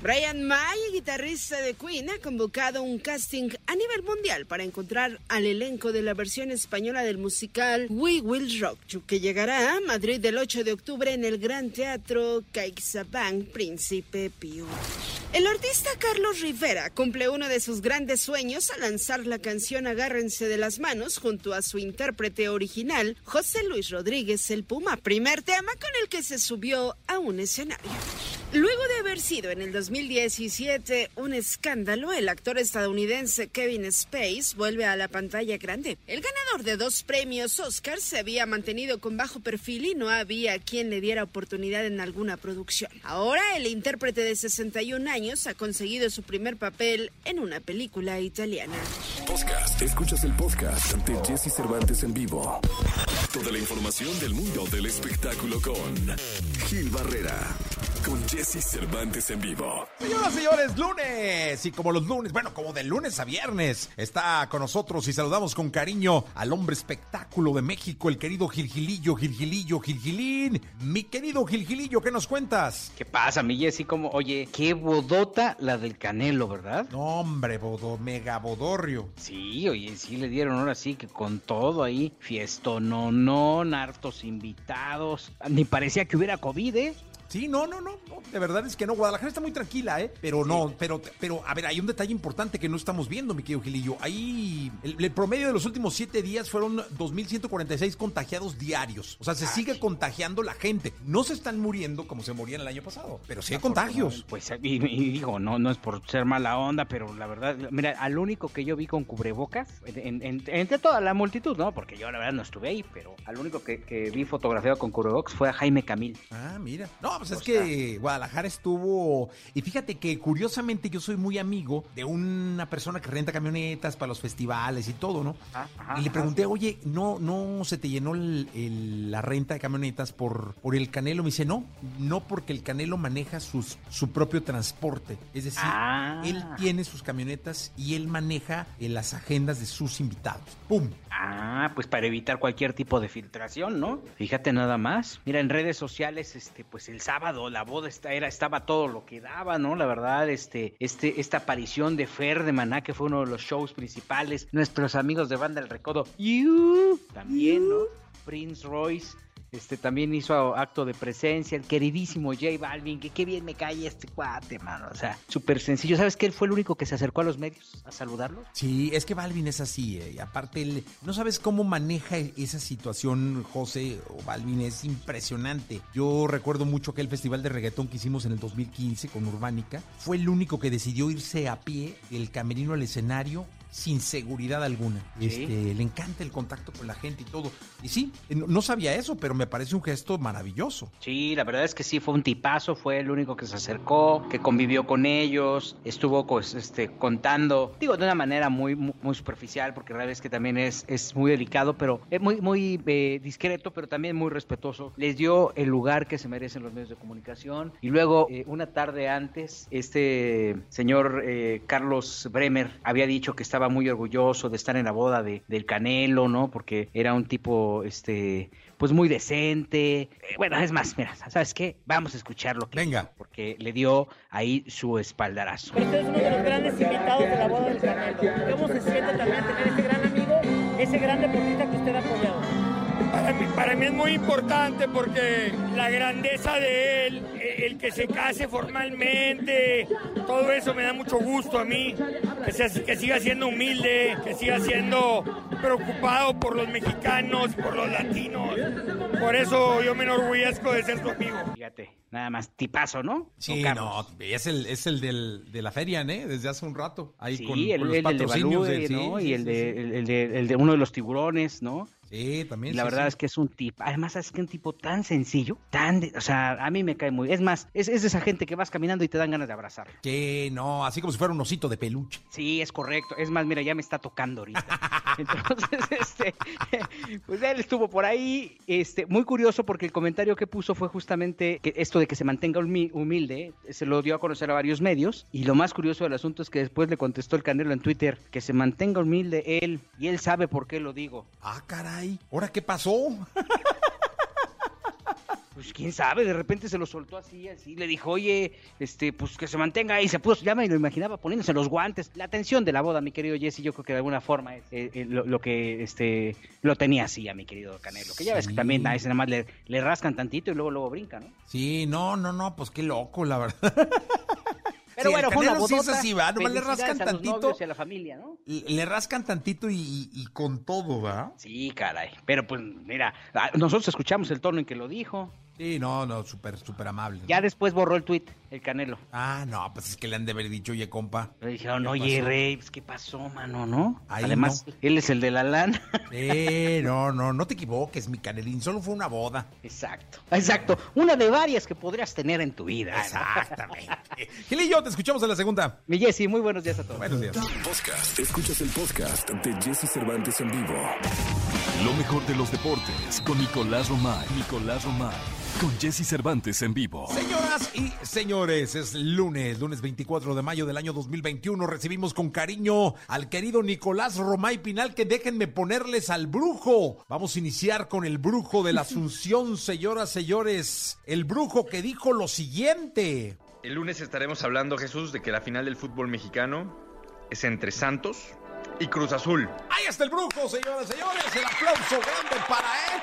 Brian May, guitarrista de Queen, ha convocado un casting a nivel mundial para encontrar al elenco de la versión española del musical We Will Rock You, que llegará a Madrid el 8 de octubre en el Gran Teatro CaixaBank Príncipe Pío. El artista Carlos Rivera cumple uno de sus grandes sueños al lanzar la canción Agárrense de las manos junto a su intérprete original, José Luis Rodríguez el Puma, primer tema con el que se subió a un escenario. Luego de haber sido en el 2017 un escándalo, el actor estadounidense Kevin Space vuelve a la pantalla grande. El ganador de dos premios Oscar se había mantenido con bajo perfil y no había quien le diera oportunidad en alguna producción. Ahora el intérprete de 61 años ha conseguido su primer papel en una película italiana. Podcast. Escuchas el podcast de Jesse Cervantes en vivo. Toda la información del mundo del espectáculo con Gil Barrera. Con Jesse Cervantes en vivo. Señoras y señores, lunes. Y como los lunes, bueno, como de lunes a viernes, está con nosotros y saludamos con cariño al hombre espectáculo de México, el querido Gilgilillo, Gilgilillo, Gilgilín. Mi querido Gilgilillo, ¿qué nos cuentas? ¿Qué pasa, mi Jessy? Como, oye, qué bodota la del Canelo, ¿verdad? No, hombre, bodo, mega bodorrio. Sí, oye, sí le dieron ahora sí que con todo ahí, fiesto, no, no, hartos invitados. Ni parecía que hubiera COVID, ¿eh? Sí, no, no, no, no, de verdad es que no. Guadalajara está muy tranquila, ¿eh? Pero no, pero, pero, a ver, hay un detalle importante que no estamos viendo, mi querido Gilillo. Ahí, el, promedio de los últimos siete días fueron 2.146 contagiados diarios. O sea, se sigue contagiando la gente. No se están muriendo como se morían el año pasado, pero sí hay contagios. Pues, y, digo, no, no es por ser mala onda, pero la verdad, mira, al único que yo vi con cubrebocas, entre toda la multitud, ¿no? Porque yo la verdad no estuve ahí, pero al único que, que vi fotografiado con cubrebocas fue a Jaime Camil. Ah, mira. No, pues es que Guadalajara estuvo. Y fíjate que curiosamente yo soy muy amigo de una persona que renta camionetas para los festivales y todo, ¿no? Ah, y le pregunté, oye, ¿no, no se te llenó la renta de camionetas por, por el Canelo? Me dice, no, no porque el Canelo maneja sus, su propio transporte. Es decir, ah. él tiene sus camionetas y él maneja eh, las agendas de sus invitados. ¡Pum! Ah, pues para evitar cualquier tipo de filtración, ¿no? Fíjate nada más. Mira, en redes sociales, este, pues el sábado la boda era, estaba todo lo que daba, ¿no? La verdad, este, este, esta aparición de Fer de Maná, que fue uno de los shows principales. Nuestros amigos de Banda El Recodo, you, también, ¿no? Prince Royce este también hizo acto de presencia, el queridísimo J Balvin, que qué bien me cae este cuate, mano. O sea, súper sencillo. ¿Sabes que él fue el único que se acercó a los medios a saludarlo? Sí, es que Balvin es así, eh, y aparte él, no sabes cómo maneja esa situación, José o Balvin, es impresionante. Yo recuerdo mucho que el festival de reggaetón que hicimos en el 2015 con Urbánica, fue el único que decidió irse a pie del camerino al escenario sin seguridad alguna. Este, le encanta el contacto con la gente y todo. Y sí, no sabía eso, pero me parece un gesto maravilloso. Sí, la verdad es que sí, fue un tipazo, fue el único que se acercó, que convivió con ellos, estuvo pues, este, contando, digo, de una manera muy, muy, superficial, porque la verdad es que también es, es muy delicado, pero es muy, muy eh, discreto, pero también muy respetuoso. Les dio el lugar que se merecen los medios de comunicación. Y luego, eh, una tarde antes, este señor eh, Carlos Bremer había dicho que estaba estaba muy orgulloso de estar en la boda de, del Canelo, ¿no? Porque era un tipo, este, pues muy decente. Eh, bueno, es más, mira, ¿sabes qué? Vamos a escucharlo. Venga. Porque le dio ahí su espaldarazo. Usted es uno de los grandes invitados de la boda del Canelo. ¿Cómo se siente también tener ese gran amigo, ese gran deportista Para mí, es muy importante porque la grandeza de él, e, el que se case formalmente, todo eso me da mucho gusto a mí, que, que siga siendo humilde, que siga siendo preocupado por los mexicanos, por los latinos. Por eso yo me enorgullezco de ser su amigo. Fíjate, nada más tipazo, ¿no? Sí, no, es el, es el del, de la feria, ¿eh? Desde hace un rato. Ahí sí, con, el, los el, patrocinios. De ¿no? y el, de, el, de, el de uno de los tiburones, ¿no? Sí, también. Y la sí, verdad sí. es que es un tipo, además es que un tipo tan sencillo, tan, de- o sea, a mí me cae muy, es más, es, es esa gente que vas caminando y te dan ganas de abrazar. Que no, así como si fuera un osito de peluche. Sí, es correcto. Es más, mira, ya me está tocando ahorita. Entonces, este, pues él estuvo por ahí, este, muy curioso porque el comentario que puso fue justamente que esto de que se mantenga humi- humilde, se lo dio a conocer a varios medios y lo más curioso del asunto es que después le contestó el Canelo en Twitter que se mantenga humilde él y él sabe por qué lo digo. Ah, caray. ¿Ahora qué pasó? Pues quién sabe, de repente se lo soltó así, así, le dijo, oye, este, pues que se mantenga ahí, se puso, ya me lo imaginaba poniéndose los guantes. La atención de la boda, mi querido Jesse, yo creo que de alguna forma es eh, eh, lo, lo que este lo tenía así a mi querido Canelo. Que ya ves que también a ese nada más le, le rascan tantito y luego luego brinca, ¿no? Sí, no, no, no, pues qué loco, la verdad. Pero Sí, bueno, el fue una sí es así, ¿va? Nomás le rascan a tantito. y a la familia, ¿no? Le rascan tantito y, y- y con todo, ¿va? Sí, caray. Pero pues mira, ah, nosotros escuchamos el tono en que lo dijo. Sí, no, no, súper, súper amable. Ya después borró el tuit, el Canelo. Ah, no, pues es que le han de haber dicho, oye, compa. Le dijeron, ¿Qué oye, pasó? Rey, pues, ¿qué pasó, mano, no? Ahí Además, no. él es el de la lana. Eh, no, no, no te equivoques, mi canelín, solo fue una boda. Exacto, exacto. Una de varias que podrías tener en tu vida. Exactamente. Gil y yo, te escuchamos en la segunda. Mi Jessy, muy buenos días a todos. Buenos días. Podcast. Escuchas el podcast de Jesse Cervantes en vivo. Lo mejor de los deportes con Nicolás Romay. Nicolás Romay. Con Jesse Cervantes en vivo. Señoras y señores, es lunes, lunes 24 de mayo del año 2021. Recibimos con cariño al querido Nicolás Romay Pinal, que déjenme ponerles al brujo. Vamos a iniciar con el brujo de la Asunción, señoras, señores. El brujo que dijo lo siguiente. El lunes estaremos hablando, Jesús, de que la final del fútbol mexicano es entre Santos y Cruz Azul. Ahí está el brujo, señoras y señores. El aplauso grande para él.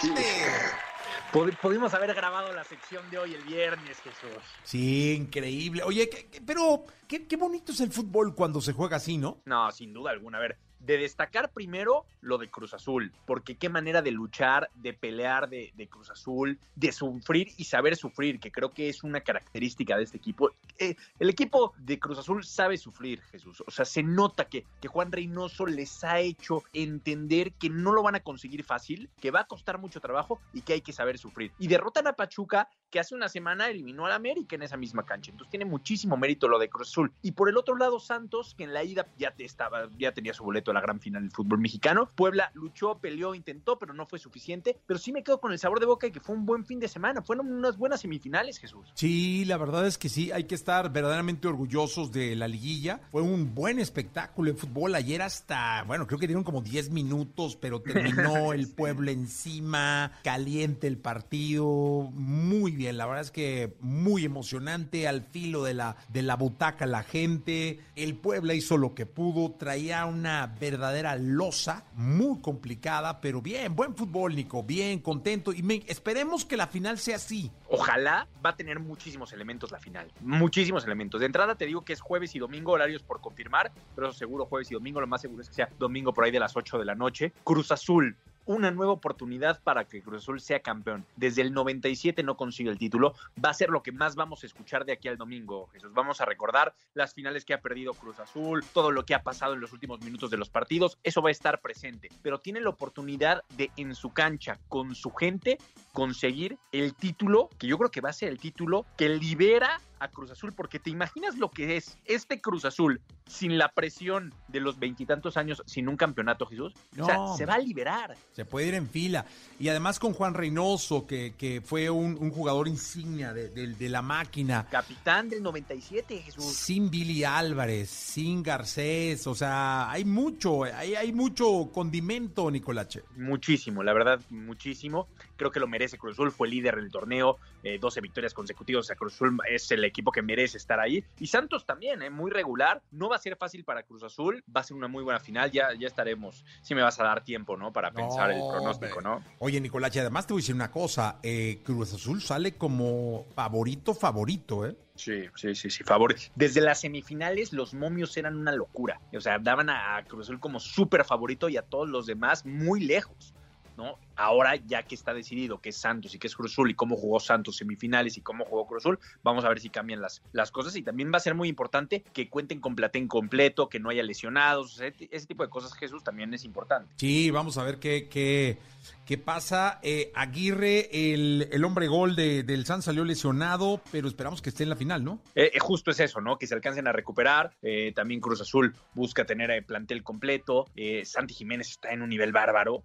Impresionante. Pod- Pudimos haber grabado la sección de hoy el viernes, Jesús. Sí, increíble. Oye, ¿qué- qué- pero qué, qué bonito es el fútbol cuando se juega así, ¿no? No, sin duda alguna. A ver, de destacar primero lo de Cruz Azul, porque qué manera de luchar, de pelear de, Cruz Azul, de sufrir y saber sufrir, que creo que es una característica de este equipo. Eh, el equipo de Cruz Azul sabe sufrir, Jesús. O sea, se nota que, que Juan Reynoso les ha hecho entender que no lo van a conseguir fácil, que va a costar mucho trabajo y que hay que saber sufrir. Y derrotan a Pachuca, que hace una semana eliminó al América en esa misma cancha. Entonces tiene muchísimo mérito lo de Cruz Azul. Y por el otro lado, Santos, que en la ida ya te estaba, ya tenía su boleto a la gran final del fútbol mexicano. Puebla luchó, peleó, intentó, pero no fue suficiente. Pero sí me quedo con el sabor de boca y que fue un buen fin de semana. Fueron unas buenas semifinales, Jesús. Sí, la verdad es que sí, hay que estar verdaderamente orgullosos de la liguilla. Fue un buen espectáculo en fútbol. Ayer hasta, bueno, creo que dieron como 10 minutos, pero terminó el pueblo encima, caliente el partido, muy bien. La verdad es que muy emocionante, al filo de la, de la butaca la gente. El Puebla hizo lo que pudo, traía una verdadera losa, muy complicada, pero bien, buen fútbol, Nico, bien, contento. Y me- esperemos que la final sea así. Ojalá va a tener muchísimos elementos la final. Muchísimos elementos. De entrada te digo que es jueves y domingo, horarios por confirmar, pero eso seguro jueves y domingo. Lo más seguro es que sea domingo por ahí de las 8 de la noche. Cruz Azul. Una nueva oportunidad para que Cruz Azul sea campeón. Desde el 97 no consigue el título. Va a ser lo que más vamos a escuchar de aquí al domingo, Jesús. Vamos a recordar las finales que ha perdido Cruz Azul, todo lo que ha pasado en los últimos minutos de los partidos. Eso va a estar presente. Pero tiene la oportunidad de en su cancha, con su gente, conseguir el título, que yo creo que va a ser el título que libera a Cruz Azul, porque te imaginas lo que es este Cruz Azul sin la presión de los veintitantos años, sin un campeonato, Jesús. O sea, No. se va a liberar. Se puede ir en fila. Y además con Juan Reynoso, que, que fue un, un jugador insignia de, de- de la máquina. Capitán del 97, Jesús. Sin Billy Álvarez, sin Garcés, o sea, hay mucho, hay, hay mucho condimento, Nicolache. Muchísimo, la verdad, muchísimo. Creo que lo merece Cruz Azul, fue líder del torneo, eh, 12 victorias consecutivas. O sea, Cruz Azul es el equipo que merece estar ahí. Y Santos también, eh, muy regular. No va a ser fácil para Cruz Azul, va a ser una muy buena final. Ya, ya estaremos. Si me vas a dar tiempo, ¿no? Para pensar el pronóstico, hombre. ¿no? Oye, Nicolache, además te voy a decir una cosa, eh, Cruz Azul sale como favorito, favorito, ¿eh? Sí, sí, sí, sí, favor. Desde las semifinales los momios eran una locura. O sea, daban a a Cruz Azul como súper favorito y a todos los demás muy lejos. ¿no? Ahora, ya que está decidido que es Santos y que es Cruzul y cómo jugó Santos semifinales y cómo jugó Cruzul, vamos a ver si cambian las, las cosas. Y también va a ser muy importante que cuenten con platén completo, que no haya lesionados. Ese, ese tipo de cosas, Jesús, también es importante. Sí, vamos a ver qué, qué, qué pasa. Eh, Aguirre, el, el hombre gol de, del San salió lesionado, pero esperamos que esté en la final, ¿no? Eh, eh, justo es eso, ¿no? Que se alcancen a recuperar. Eh, también Cruz Azul busca tener el plantel completo. Santi Jiménez está en un nivel bárbaro.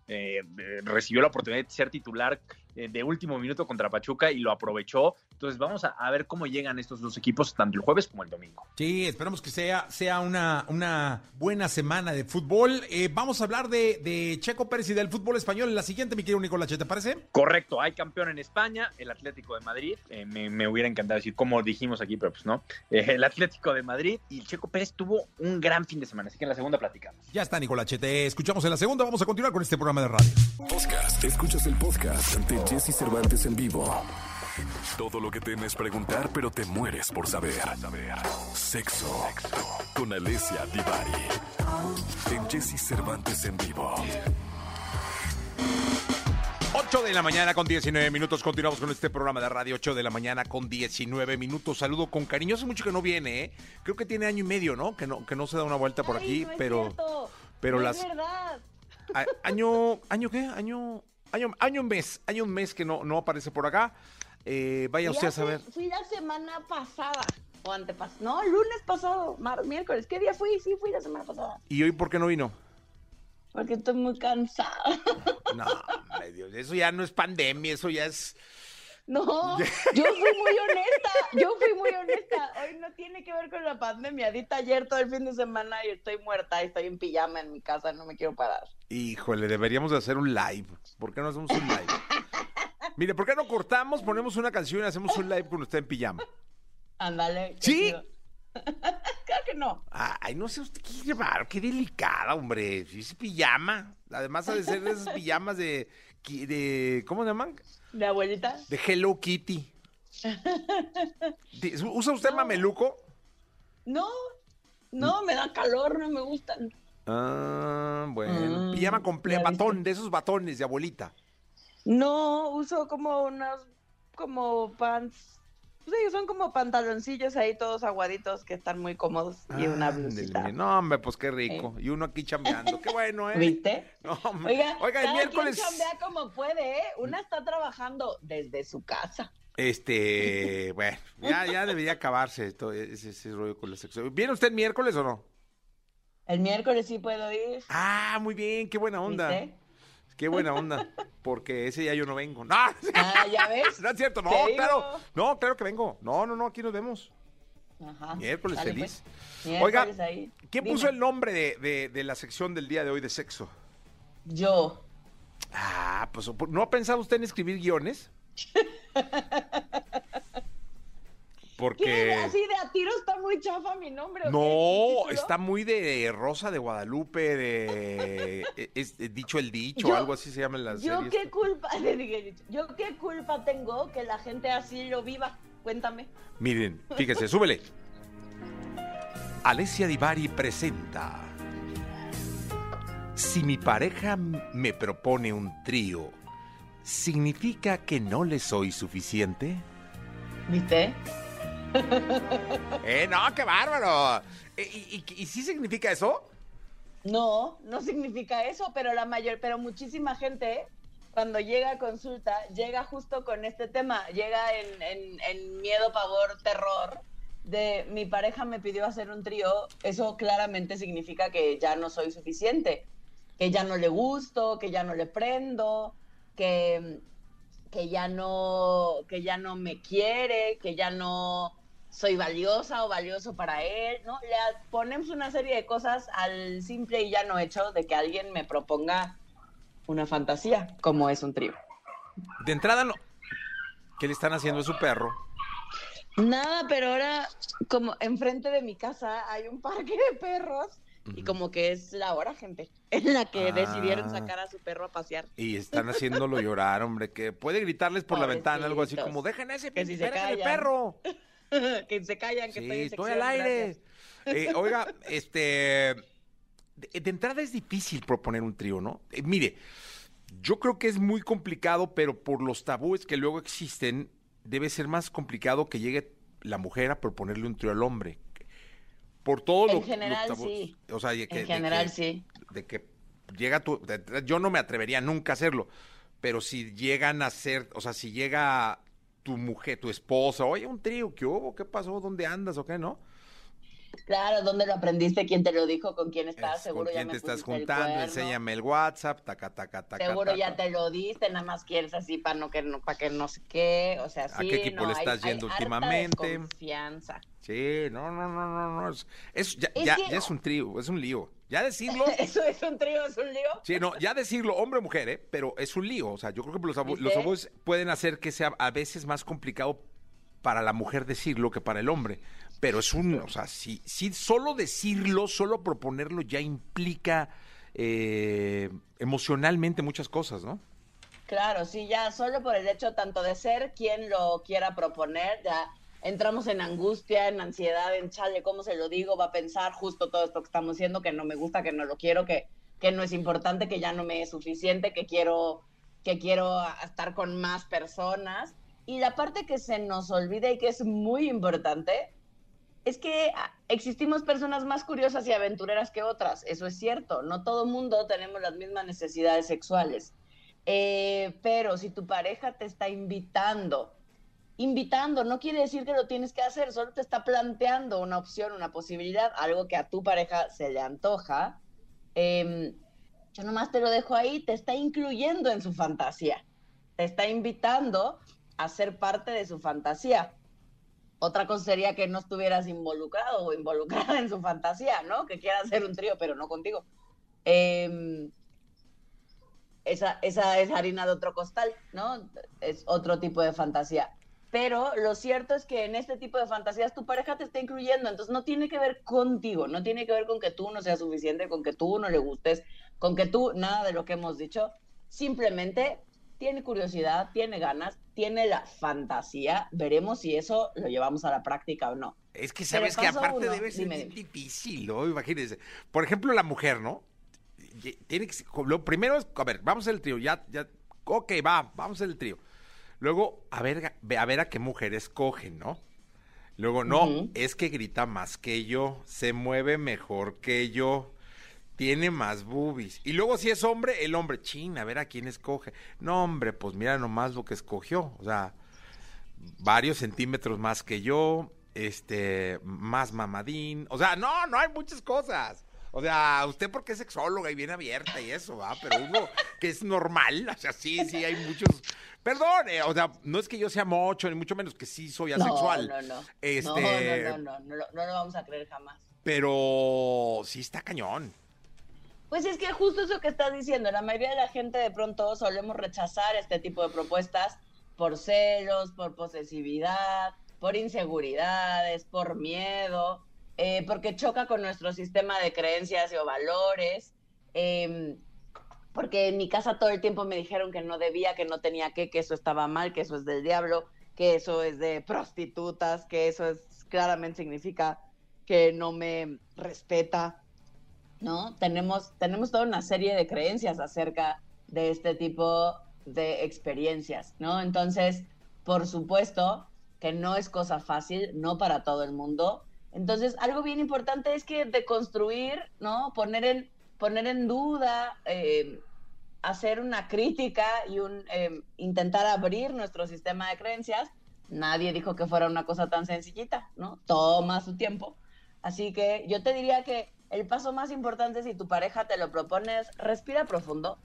Recibió la oportunidad de ser titular de último minuto contra Pachuca y lo aprovechó. Entonces vamos a, a ver cómo llegan estos dos equipos tanto el jueves como el domingo. Sí, esperamos que sea, sea una, una buena semana de fútbol. Eh, vamos a hablar de, de Checo Pérez y del fútbol español en la siguiente, mi querido Nicolás, ¿te parece? Correcto, hay campeón en España, el Atlético de Madrid. Eh, me, me hubiera encantado decir como dijimos aquí, pero pues no. Eh, el Atlético de Madrid y el Checo Pérez tuvo un gran fin de semana, así que en la segunda platicamos. Ya está, Nicolás, te escuchamos en la segunda. Vamos a continuar con este programa de radio. Podcast. Escuchas el podcast ante Jesse Cervantes en vivo. Todo lo que temes preguntar, pero te mueres por saber. Sexo. Con Alessia Divari. En Jesse Cervantes en vivo. 8 de la mañana con 19 minutos. Continuamos con este programa de radio. 8 de la mañana con 19 minutos. Saludo con cariño. Hace mucho que no viene, ¿eh? Creo que tiene año y medio, ¿no? Que no, que no se da una vuelta por Ay, aquí, no es pero. cierto. pero No las- Es verdad. a- año. ¿Año qué? Año. Año, año un mes. Año un mes que no, no aparece por acá. Eh, vaya usted a saber. Fui la semana pasada. O antepasado. No, lunes pasado. mar- miércoles. ¿Qué día fui? Sí, fui la semana pasada. ¿Y hoy por qué no vino? Porque estoy muy cansada. No, Dios, eso ya no es pandemia, eso ya es. No, yo fui muy honesta. Yo fui muy honesta. Hoy no tiene que ver con la pandemia. Dita ayer todo el fin de semana y estoy muerta. y Estoy en pijama en mi casa. No me quiero parar. Híjole, deberíamos de hacer un live. ¿Por qué no hacemos un live? Mire, ¿por qué no cortamos, ponemos una canción y hacemos un live cuando está en pijama? Ándale. ¿Sí? claro que no. Ay, no sé usted qué llevar, qué delicada, hombre. Es pijama. Además ha de ser de esas pijamas de, de ¿cómo se llaman? De abuelita. De Hello Kitty. ¿Usa usted mameluco? No, no, me da calor, no me gustan. Ah, bueno. Mm, Pijama viste. batón, de esos batones de abuelita. No, uso como unos, como pants. Sí, son como pantaloncillos ahí todos aguaditos que están muy cómodos y una blusita. No, hombre, pues qué rico. Y uno aquí chambeando. Qué bueno, ¿eh? ¿Viste? No, hombre. Oiga, Oiga, el miércoles. quien chambea como puede, ¿eh? Una está trabajando desde su casa. Este, bueno, ya, ya debería acabarse todo ese, ese rollo con la sexo. ¿Viene usted el miércoles o no? El miércoles sí puedo ir. Ah, muy bien, qué buena onda. ¿Viste? Qué buena onda. Porque ese día yo no vengo. No, Ah, ¿ya ves? no es cierto, no, digo. claro. No, claro que vengo. No, no, no, aquí nos vemos. Ajá. Miércoles feliz. pues. Oiga, ahí. ¿quién Dime. puso el nombre de, de- de la sección del día de hoy de sexo? Yo. Ah, pues, ¿no ha pensado usted en escribir guiones? ¿Qué? Porque... Así de a tiro está muy chafa mi nombre. ¿o qué? ¿Mi No, está muy de Rosa de Guadalupe, de es- es dicho el dicho, Yo- algo así se llama en las Yo series. qué culpa, le dije, yo qué culpa tengo que la gente así lo viva. Cuéntame. Miren, fíjese, súbele. Alessia Divari presenta. Si mi pareja me propone un trío, ¿significa que no le soy suficiente? ¿Viste? ¡Eh, no, qué bárbaro! ¿Y, sí significa eso? No, no significa eso, pero la mayor, pero muchísima gente cuando llega a consulta llega justo con este tema, llega en miedo, pavor, terror de mi pareja me pidió hacer un trío, eso claramente significa que ya no soy suficiente, que ya no le gusto, que ya no le prendo, que, que ya no, que ya no me quiere, que ya no soy valiosa o valioso para él, ¿no? Le ponemos una serie de cosas al simple y llano hecho de que alguien me proponga una fantasía, como es un trío. De entrada, no. ¿Qué le están haciendo a su perro? Nada, pero ahora, como enfrente de mi casa hay un parque de perros y como que es la hora, gente, en la que Ah. decidieron sacar a su perro a pasear. Y están haciéndolo llorar, hombre, que puede gritarles por la ventana algo así como, dejen ese, Que si se callan. perro. que se callan, que Sí, estoy en estoy al aire. Eh, oiga, este, de, de entrada es difícil proponer un trío, ¿no? Eh, mire, Yo creo que es muy complicado, pero por los tabúes que luego existen, debe ser más complicado que llegue la mujer a proponerle un trío al hombre. Por todo En lo general, sí. O sea, de que, En de general, que- sí. De que llega tu. de- yo no me atrevería nunca a hacerlo, pero si llegan a ser, o sea, si llega tu mujer, tu esposa, oye, un trío, ¿qué hubo? ¿Qué pasó? ¿Dónde andas o qué, no? Claro, ¿dónde lo aprendiste? ¿Quién te lo dijo? ¿Con quién estás? Es, Seguro ¿Con ya quién me te estás el juntando? Enséñame el WhatsApp, taca, taca, taca. Seguro ya taca. te lo diste, nada más quieres así para no que no, para que no sé qué, o sea, ¿A qué equipo no, le hay- estás hay yendo harta últimamente? desconfianza. Sí, no, no, no, no, no. Es, es- ya, ya- que- ya es un trío, es un lío. Ya decirlo, Eso es un trío, es un lío. sí, no, ya decirlo hombre o mujer, ¿eh? Pero es un lío. O sea, yo creo que los, abu- ¿Viste? los abusos pueden hacer que sea a veces más complicado para la mujer decirlo que para el hombre. Pero es un, o sea, sí, sí, solo decirlo, solo proponerlo ya implica eh, emocionalmente muchas cosas, ¿no? Claro, sí, ya solo por el hecho tanto de ser quien lo quiera proponer, ya entramos en angustia, en ansiedad, en chale, ¿cómo se lo digo? Va a pensar justo todo esto que estamos haciendo, que no me gusta, que no lo quiero, que, que no es importante, que ya no me es suficiente, que quiero, que quiero estar con más personas. Y la parte que se nos olvida y que es muy importante es que ah, existimos personas más curiosas y aventureras que otras, eso es cierto, no todo mundo tenemos las mismas necesidades sexuales. Eh, pero si tu pareja te está invitando, invitando, no quiere decir que lo tienes que hacer, solo te está planteando una opción, una posibilidad, algo que a tu pareja se le antoja. em, yo nomás te lo dejo ahí, te está incluyendo en su fantasía, te está invitando a ser parte de su fantasía. Otra cosa sería que no estuvieras involucrado o involucrada en su fantasía, ¿no? Que quiera hacer un trío, pero no contigo. Em, esa, esa es harina de otro costal, ¿no? Es otro tipo de fantasía. Pero lo cierto es que en este tipo de fantasías tu pareja te está incluyendo, entonces no tiene que ver contigo, no tiene que ver con que tú no seas suficiente, con que tú no le gustes, con que tú, nada de lo que hemos dicho, simplemente tiene curiosidad, tiene ganas, tiene la fantasía, veremos si eso lo llevamos a la práctica o no. Es que sabes que aparte uno, debe ser bien difícil, ¿no? Imagínense. Por ejemplo, la mujer, ¿no? Tiene que, lo primero es, a ver, vamos al trío, ya, ya, ok, va, vamos al trío. Luego, a ver, a ver a qué mujer escogen, ¿no? Luego, no, es que grita más que yo, se mueve mejor que yo, tiene más boobies. Y luego, si es hombre, el hombre, chin, a ver a quién escoge. No, hombre, pues mira nomás lo que escogió. O sea, varios centímetros más que yo, este, más mamadín. O sea, no, no hay muchas cosas. O sea, usted porque es sexóloga y bien abierta y eso, ¿va? Pero uno que es normal, o sea, sí, sí, hay muchos... Perdón, eh, o sea, no es que yo sea mocho, ni mucho menos que sí soy asexual. No, no, no. Este- No, no, no, no, no, lo- no lo vamos a creer jamás. Pero sí está cañón. Pues es que justo eso que estás diciendo, la mayoría de la gente de pronto solemos rechazar este tipo de propuestas por celos, por posesividad, por inseguridades, por miedo, eh, porque choca con nuestro sistema de creencias o valores. eh, porque en mi casa todo el tiempo me dijeron que no debía, que no tenía que, que eso estaba mal, que eso es del diablo, que eso es de prostitutas, que eso es claramente significa que no me respeta, ¿no? Tenemos, tenemos toda una serie de creencias acerca de este tipo de experiencias, ¿no? Entonces, por supuesto que no es cosa fácil, no para todo el mundo. Entonces, algo bien importante es que deconstruir, ¿no? Poner en, poner en duda, eh, hacer una crítica y eh, intentar abrir nuestro sistema de creencias. Nadie dijo que fuera una cosa tan sencillita, ¿no? Toma su tiempo. Así que yo te diría que el paso más importante si tu pareja te lo propone es respira profundo.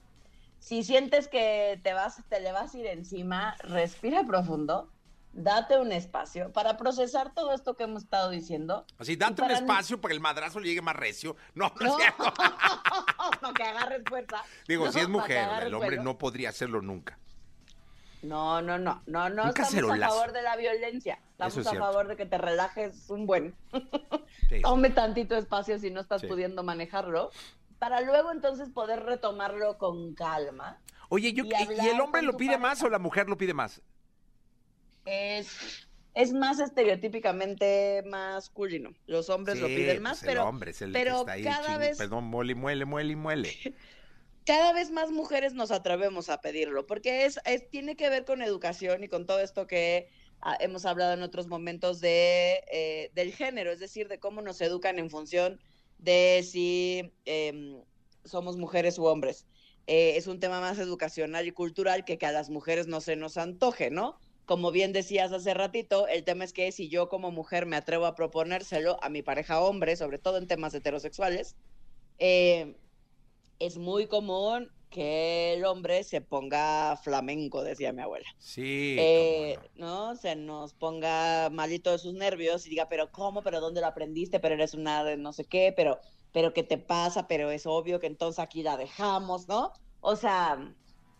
Si sientes que te vas, te le vas a ir encima, respira profundo, date un espacio para procesar todo esto que hemos estado diciendo. Así, date un espacio para que el madrazo le llegue más recio. No, no, No, es cierto. para que agarres fuerza. Digo, No, si es mujer, el hombre no podría hacerlo nunca. No, no, no, no, no Un estamos a favor de la violencia. Estamos es a cierto. favor de que te relajes un buen. Sí. Tome tantito espacio si no estás Sí. pudiendo manejarlo, para luego entonces poder retomarlo con calma. Oye, yo, Y ¿y, y hablar el hombre lo pide más o la mujer lo pide más? Es, es más estereotípicamente masculino. Los hombres lo piden más, pues el pero, hombre es el pero que está ahí. cada ching- vez Perdón, muele, muele, muele, muele. cada vez más mujeres nos atrevemos a pedirlo, porque es, es tiene que ver con educación y con todo esto que hemos hablado en otros momentos de, eh, del género, es decir, de cómo nos educan en función de si em, somos mujeres u hombres. Eh, es un tema más educacional y cultural que que a las mujeres no se nos antoje, ¿no? Como bien decías hace ratito, el tema es que si yo como mujer me atrevo a proponérselo a mi pareja hombre, sobre todo en temas heterosexuales, eh, es muy común que el hombre se ponga flamenco, decía mi abuela. Sí. Eh, no. Se nos ponga malito de sus nervios y diga, pero ¿cómo? ¿Pero dónde lo aprendiste? Pero eres una de no sé qué, pero, pero ¿qué te pasa? Pero es obvio que entonces aquí la dejamos, ¿no? O sea,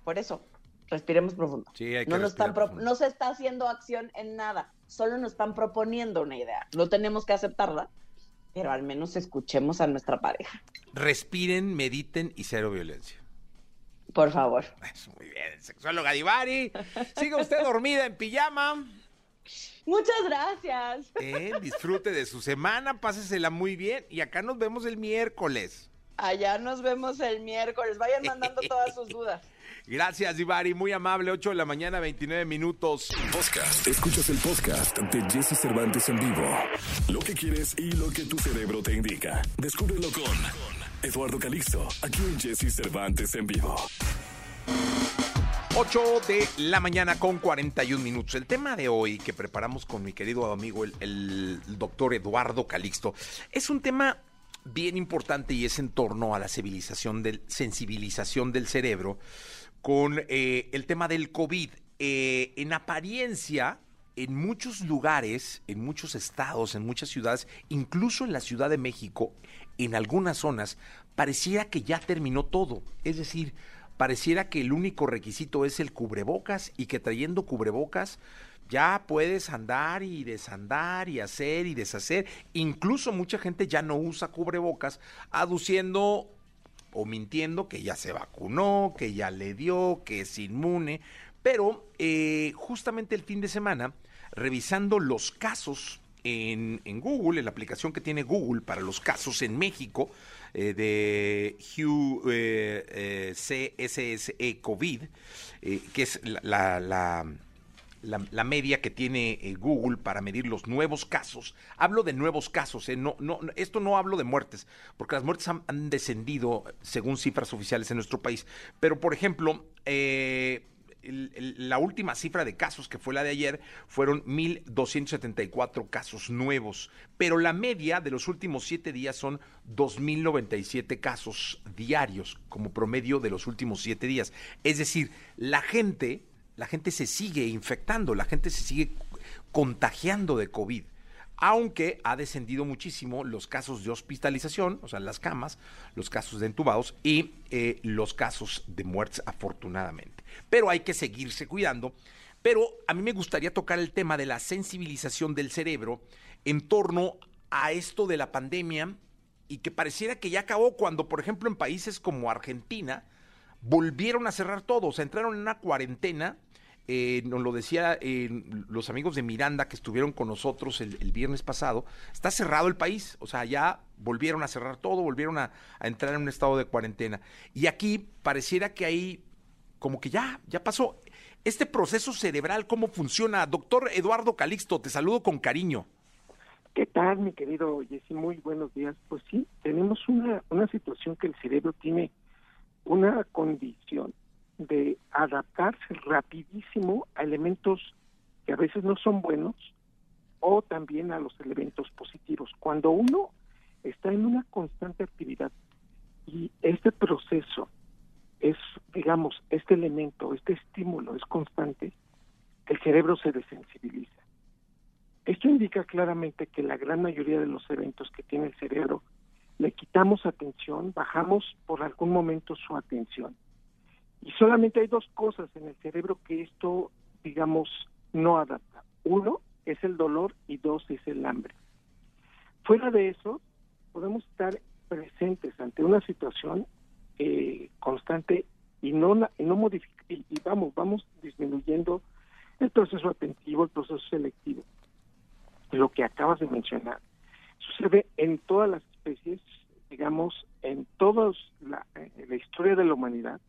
por eso, respiremos profundo. Sí, hay que no, nos están profundo. no se está haciendo acción en nada, solo nos están proponiendo una idea. No tenemos que aceptarla, pero al menos escuchemos a nuestra pareja. Respiren, mediten y cero violencia. Por favor. Eso, muy bien. Sexóloga Divari. Siga usted dormida en pijama. Muchas gracias. Eh, disfrute de su semana, pásesela muy bien. Y acá nos vemos el miércoles. Allá nos vemos el miércoles. Vayan mandando todas sus dudas. Gracias, Divari. Muy amable. 8 de la mañana, 29 minutos. Podcast. Escuchas el podcast de Jesse Cervantes en vivo. Lo que quieres y lo que tu cerebro te indica. Descúbrelo con Eduardo Calixto, aquí en Jesse Cervantes en vivo. 8 de la mañana con 41 minutos. El tema de hoy que preparamos con mi querido amigo el, doctor Eduardo Calixto es un tema bien importante y es en torno a la civilización del, sensibilización del cerebro con eh, el tema del COVID. Eh, en apariencia, en muchos lugares, en muchos estados, en muchas ciudades, incluso en la Ciudad de México, en algunas zonas, pareciera que ya terminó todo. Es decir, pareciera que el único requisito es el cubrebocas y que trayendo cubrebocas ya puedes andar y desandar y hacer y deshacer. Incluso mucha gente ya no usa cubrebocas, aduciendo o mintiendo que ya se vacunó, que ya le dio, que es inmune. Pero eh, justamente el fin de semana, revisando los casos en, Google, en la aplicación que tiene Google para los casos en México, eh, de Hugh eh, eh, CSSE COVID, eh, que es la, la- media que tiene eh, Google para medir los nuevos casos. Hablo de nuevos casos, eh, no, no, esto no hablo de muertes, porque las muertes han, han descendido según cifras oficiales en nuestro país. Pero, por ejemplo, la última cifra de casos, que fue la de ayer, fueron 1.274 casos nuevos. Pero la media de los últimos siete días son 2.097 casos diarios, como promedio de los últimos siete días. Es decir, la gente, la gente se sigue infectando, la gente se sigue contagiando de COVID. Aunque ha descendido muchísimo los casos de hospitalización, o sea, las camas, los casos de entubados y eh, los casos de muertes, afortunadamente. Pero hay que seguirse cuidando. Pero a mí me gustaría tocar el tema de la sensibilización del cerebro en torno a esto de la pandemia y que pareciera que ya acabó cuando, por ejemplo, en países como Argentina volvieron a cerrar todo, o sea, entraron en una cuarentena. Eh, nos lo decía eh, los amigos de Miranda que estuvieron con nosotros el, el viernes pasado, está cerrado el país, o sea, ya volvieron a cerrar todo, volvieron a, entrar en un estado de cuarentena. Y aquí pareciera que ahí como que ya, ya pasó. Este proceso cerebral, ¿cómo funciona? Doctor Eduardo Calixto, te saludo con cariño. ¿Qué tal, mi querido Jesse? Muy buenos días. Pues sí, tenemos una, una situación que el cerebro tiene una condición de adaptarse rapidísimo a elementos que a veces no son buenos o también a los elementos positivos. Cuando uno está en una constante actividad y este proceso es, digamos, este elemento, este estímulo es constante, el cerebro se desensibiliza. Esto indica claramente que la gran mayoría de los eventos que tiene el cerebro le quitamos atención, bajamos por algún momento su atención. Y solamente hay dos cosas en el cerebro que esto, digamos, no adapta. Uno es el dolor y dos es el hambre. Fuera de eso, podemos estar presentes ante una situación eh, constante y no, no y, y vamos, vamos disminuyendo el proceso atentivo, el proceso selectivo. Lo que acabas de mencionar sucede en todas las especies, digamos, en toda la, la historia de la humanidad,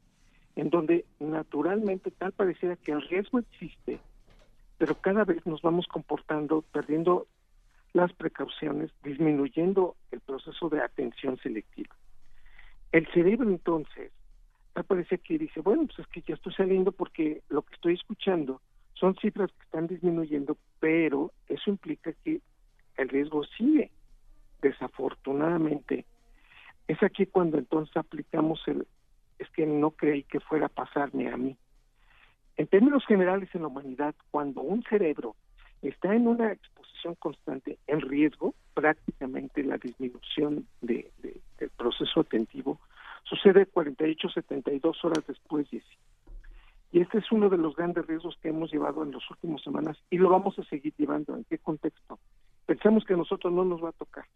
en donde naturalmente tal pareciera que el riesgo existe, pero cada vez nos vamos comportando, perdiendo las precauciones, disminuyendo el proceso de atención selectiva. El cerebro entonces, tal parece que dice, bueno, pues es que ya estoy saliendo porque lo que estoy escuchando son cifras que están disminuyendo, pero eso implica que el riesgo sigue. Desafortunadamente, es aquí cuando entonces aplicamos el, es que no creí que fuera a pasarme a mí. En términos generales en la humanidad, cuando un cerebro está en una exposición constante en riesgo, prácticamente la disminución de, del proceso atentivo sucede 48, 72 horas después, Jessy. Y este es uno de los grandes riesgos que hemos llevado en las últimas semanas y lo vamos a seguir llevando. ¿En qué contexto? Pensamos que a nosotros no nos va a tocar.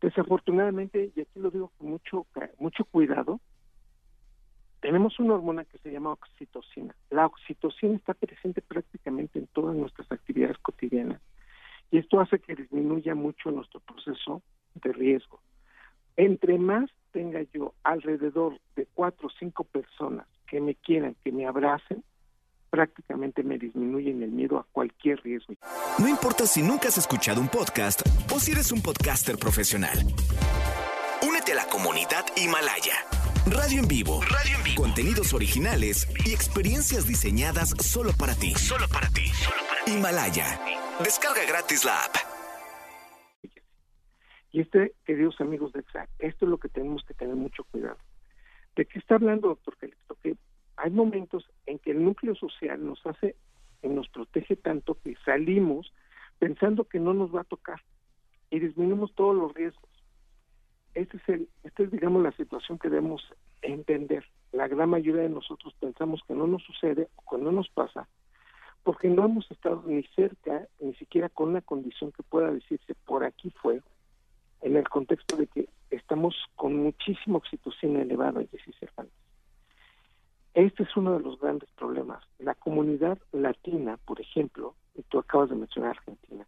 Desafortunadamente, y aquí lo digo con mucho, mucho cuidado, tenemos una hormona que se llama oxitocina. La oxitocina está presente prácticamente en todas nuestras actividades cotidianas y esto hace que disminuya mucho nuestro proceso de riesgo. Entre más tenga yo alrededor de cuatro o cinco personas que me quieran, que me abracen, prácticamente me disminuyen el miedo a cualquier riesgo. No importa si nunca has escuchado un podcast o si eres un podcaster profesional. Únete a la comunidad Himalaya. Radio en vivo. Radio en vivo. Contenidos originales y experiencias diseñadas solo para ti. Solo para ti. Himalaya. Descarga gratis la app. Y este, queridos amigos de EXA, esto es lo que tenemos que tener mucho cuidado. ¿De qué está hablando, doctor Calixto? Que hay momentos en que el núcleo social nos hace, y nos protege tanto que salimos pensando que no nos va a tocar y disminuimos todos los riesgos. Este es el, esta es digamos la situación que debemos entender. La gran mayoría de nosotros pensamos que no nos sucede o que no nos pasa porque no hemos estado ni cerca, ni siquiera con una condición que pueda decirse por aquí fue, en el contexto de que estamos con muchísimo oxitocina elevada, y decir Cervantes. Este es uno de los grandes problemas. La comunidad latina, por ejemplo, y tú acabas de mencionar Argentina,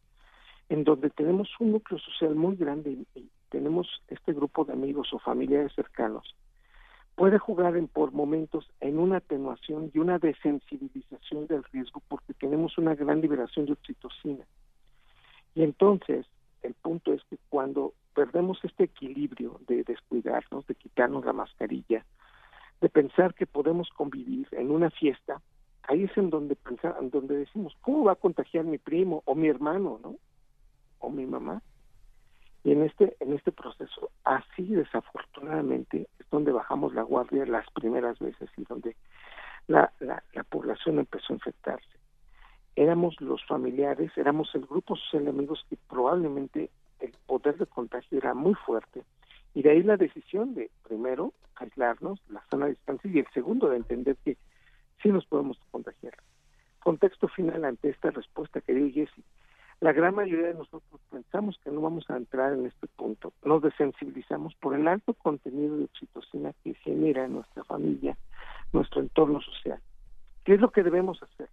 en donde tenemos un núcleo social muy grande y tenemos este grupo de amigos o familiares cercanos, puede jugar en, por momentos en una atenuación y una desensibilización del riesgo porque tenemos una gran liberación de oxitocina. Y entonces, el punto es que cuando perdemos este equilibrio de descuidarnos, de quitarnos la mascarilla, de pensar que podemos convivir en una fiesta, ahí es en donde pensar, en donde decimos, ¿cómo va a contagiar mi primo o mi hermano, no? O mi mamá. Y en este, en este proceso, así desafortunadamente, es donde bajamos la guardia las primeras veces y donde la, la, población empezó a infectarse. Éramos los familiares, éramos el grupo social de amigos que probablemente el poder de contagio era muy fuerte. Y de ahí la decisión de, primero, aislarnos, la zona de distancia, y el segundo, de entender que sí nos podemos contagiar. Contexto final ante esta respuesta que dio Jesse la gran mayoría de nosotros pensamos que no vamos a entrar en este punto. Nos desensibilizamos por el alto contenido de oxitocina que genera en nuestra familia, nuestro entorno social. ¿Qué es lo que debemos hacer?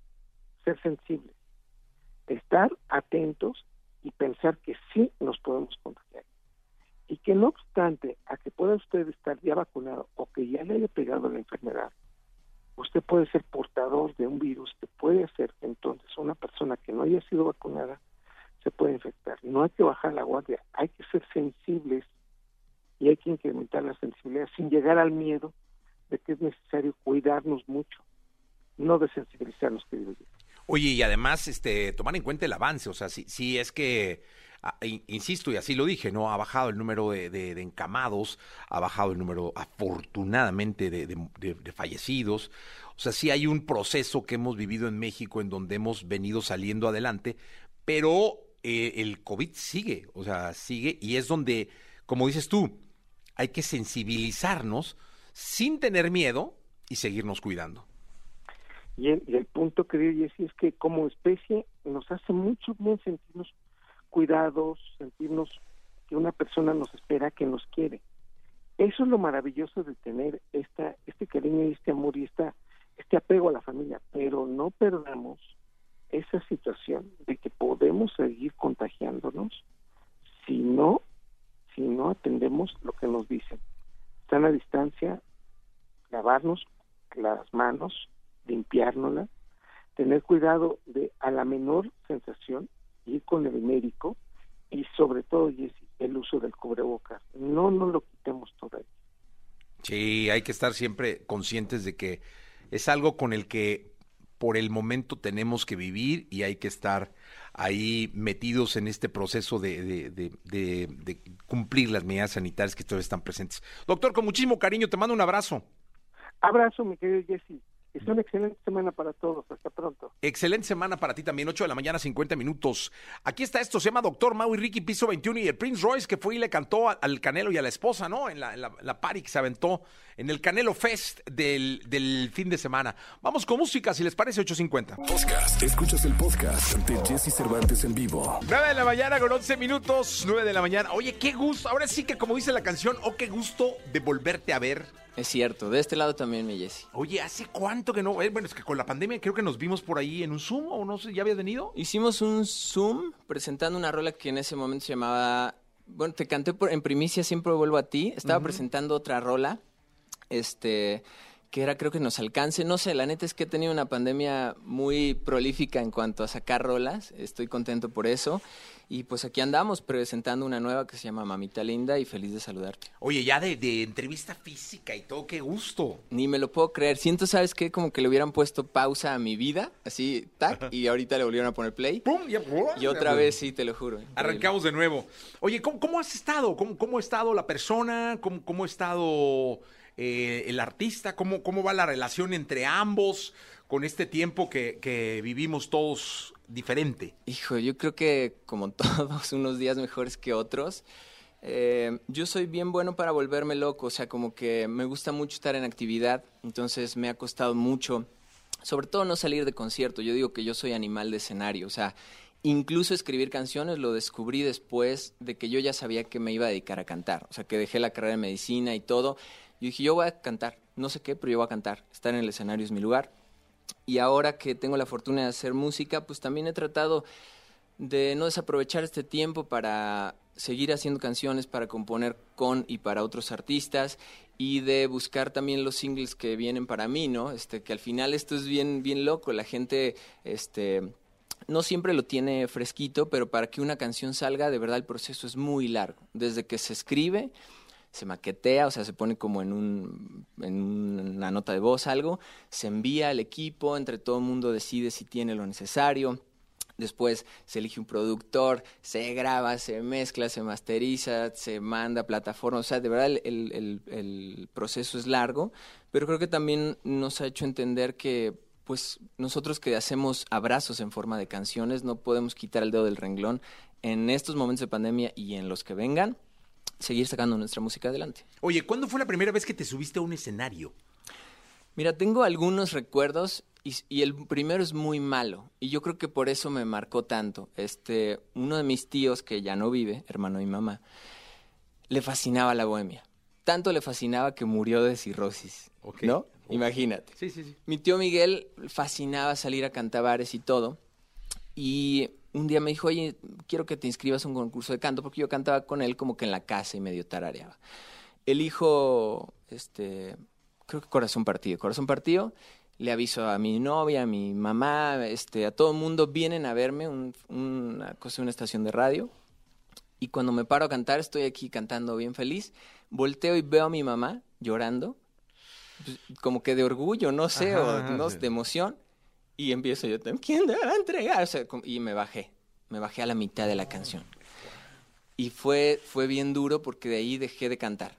Ser sensibles, estar atentos y pensar que sí nos podemos contagiar. Y que no obstante a que pueda usted estar ya vacunado o que ya le haya pegado la enfermedad, usted puede ser portador de un virus que puede hacer que entonces una persona que no haya sido vacunada se puede infectar. No hay que bajar la guardia, hay que ser sensibles y hay que incrementar la sensibilidad sin llegar al miedo de que es necesario cuidarnos mucho, no desensibilizarnos, queridos. Oye, y además, este, tomar en cuenta el avance, o sea, si, si es que, ah, insisto, y así lo dije, ¿no? Ha bajado el número de, de, encamados, ha bajado el número, afortunadamente, de, de, fallecidos. O sea, sí hay un proceso que hemos vivido en México en donde hemos venido saliendo adelante, pero eh, el COVID sigue, o sea, sigue y es donde, como dices tú, hay que sensibilizarnos sin tener miedo y seguirnos cuidando. Y el, punto que digo, Jessy, es que como especie nos hace mucho bien sentirnos cuidados, sentirnos que una persona nos espera, que nos quiere. Eso es lo maravilloso de tener esta, este cariño y este amor y esta, este apego a la familia, pero no perdamos esa situación de que podemos seguir contagiándonos si no, si no atendemos lo que nos dicen. Están a distancia, lavarnos las manos, limpiárnoslas, tener cuidado de a la menor sensación ir con el médico y sobre todo el uso del cubrebocas. No nos lo quitemos todavía. Sí, hay que estar siempre conscientes de que es algo con el que por el momento tenemos que vivir y hay que estar ahí metidos en este proceso de, cumplir las medidas sanitarias que todavía están presentes. Doctor, con muchísimo cariño, te mando un abrazo. Abrazo, mi querido Jesse. Es una excelente semana para todos. Hasta pronto. Excelente semana para ti también. 8 de la mañana, 50 minutos. Aquí está esto. Se llama Doctor Maui Ricky, piso 21. Y el Prince Royce que fue y le cantó al Canelo y a la esposa, ¿no? En la, la, party que se aventó en el Canelo Fest del, del fin de semana. Vamos con música, si les parece, 8.50. Podcast. Escuchas el podcast de Jesse Cervantes en vivo. 9 de la mañana con 11 minutos. 9 de la mañana. Oye, qué gusto. Ahora sí que, como dice la canción, oh, qué gusto de volverte a ver es cierto, de este lado también, mi Jesse. Oye, ¿hace cuánto que no? Eh, bueno, es que con la pandemia creo que nos vimos por ahí en un Zoom, o no sé, ¿ya habías venido? Hicimos un Zoom presentando una rola que en ese momento se llamaba. Bueno, te canté por, en primicia, siempre vuelvo a ti. Estaba presentando otra rola. Este que era creo que nos alcance. No sé, la neta es que he tenido una pandemia muy prolífica en cuanto a sacar rolas. Estoy contento por eso. Y pues aquí andamos presentando una nueva que se llama Mamita Linda y feliz de saludarte. Oye, ya de, entrevista física y todo, qué gusto. Ni me lo puedo creer. Siento, ¿sabes qué? Como que le hubieran puesto pausa a mi vida, así, tac, y ahorita le volvieron a poner play. ¡Pum! y otra vez, sí, te lo juro. Arrancamos de nuevo. Oye, ¿cómo, has estado? ¿Cómo, ¿Cómo, ha estado la persona? ¿Cómo, cómo ha estado eh, el artista? ¿Cómo, ¿Cómo va la relación entre ambos con este tiempo que, que vivimos todos diferente? Hijo, yo creo que como todos, unos días mejores que otros. Eh, yo soy bien bueno para volverme loco, o sea, como que me gusta mucho estar en actividad, entonces me ha costado mucho, sobre todo no salir de concierto. Yo digo que yo soy animal de escenario, o sea, incluso escribir canciones lo descubrí después de que yo ya sabía que me iba a dedicar a cantar, o sea, que dejé la carrera de medicina y todo. Yo dije, yo voy a cantar, no sé qué, pero yo voy a cantar, estar en el escenario es mi lugar y ahora que tengo la fortuna de hacer música, pues también he tratado de no desaprovechar este tiempo para seguir haciendo canciones, para componer con y para otros artistas y de buscar también los singles que vienen para mí, ¿no? Este, que al final esto es bien, bien loco, la gente, este, no siempre lo tiene fresquito, pero para que una canción salga, de verdad el proceso es muy largo, desde que se escribe se maquetea, o sea, se pone como en, un, en una nota de voz algo, se envía al equipo, entre todo el mundo decide si tiene lo necesario. Después se elige un productor, se graba, se mezcla, se masteriza, se manda a plataforma. O sea, de verdad el, el, el, proceso es largo, pero creo que también nos ha hecho entender que pues nosotros que hacemos abrazos en forma de canciones no podemos quitar el dedo del renglón en estos momentos de pandemia y en los que vengan seguir sacando nuestra música adelante. Oye, ¿cuándo fue la primera vez que te subiste a un escenario? Mira, tengo algunos recuerdos y, el primero es muy malo y yo creo que por eso me marcó tanto. Este, uno de mis tíos que ya no vive, hermano y mamá, le fascinaba la bohemia. Tanto le fascinaba que murió de cirrosis, ¿no? Imagínate. Sí, sí, sí. Mi tío Miguel fascinaba salir a cantabares y todo y un día me dijo, oye, quiero que te inscribas a un concurso de canto, porque yo cantaba con él como que en la casa y medio tarareaba. Elijo, este, creo que Corazón Partido. Corazón Partido, le aviso a mi novia, a mi mamá, este, a todo el mundo, vienen a verme, una cosa, una estación de radio. Y cuando me paro a cantar, estoy aquí cantando bien feliz, volteo y veo a mi mamá llorando, pues, como que de orgullo, no sé, o no, de emoción. Y empiezo yo, ¿quién te va a entregar? y me bajé, me bajé a la mitad de la canción. Y fue, fue bien duro porque de ahí dejé de cantar.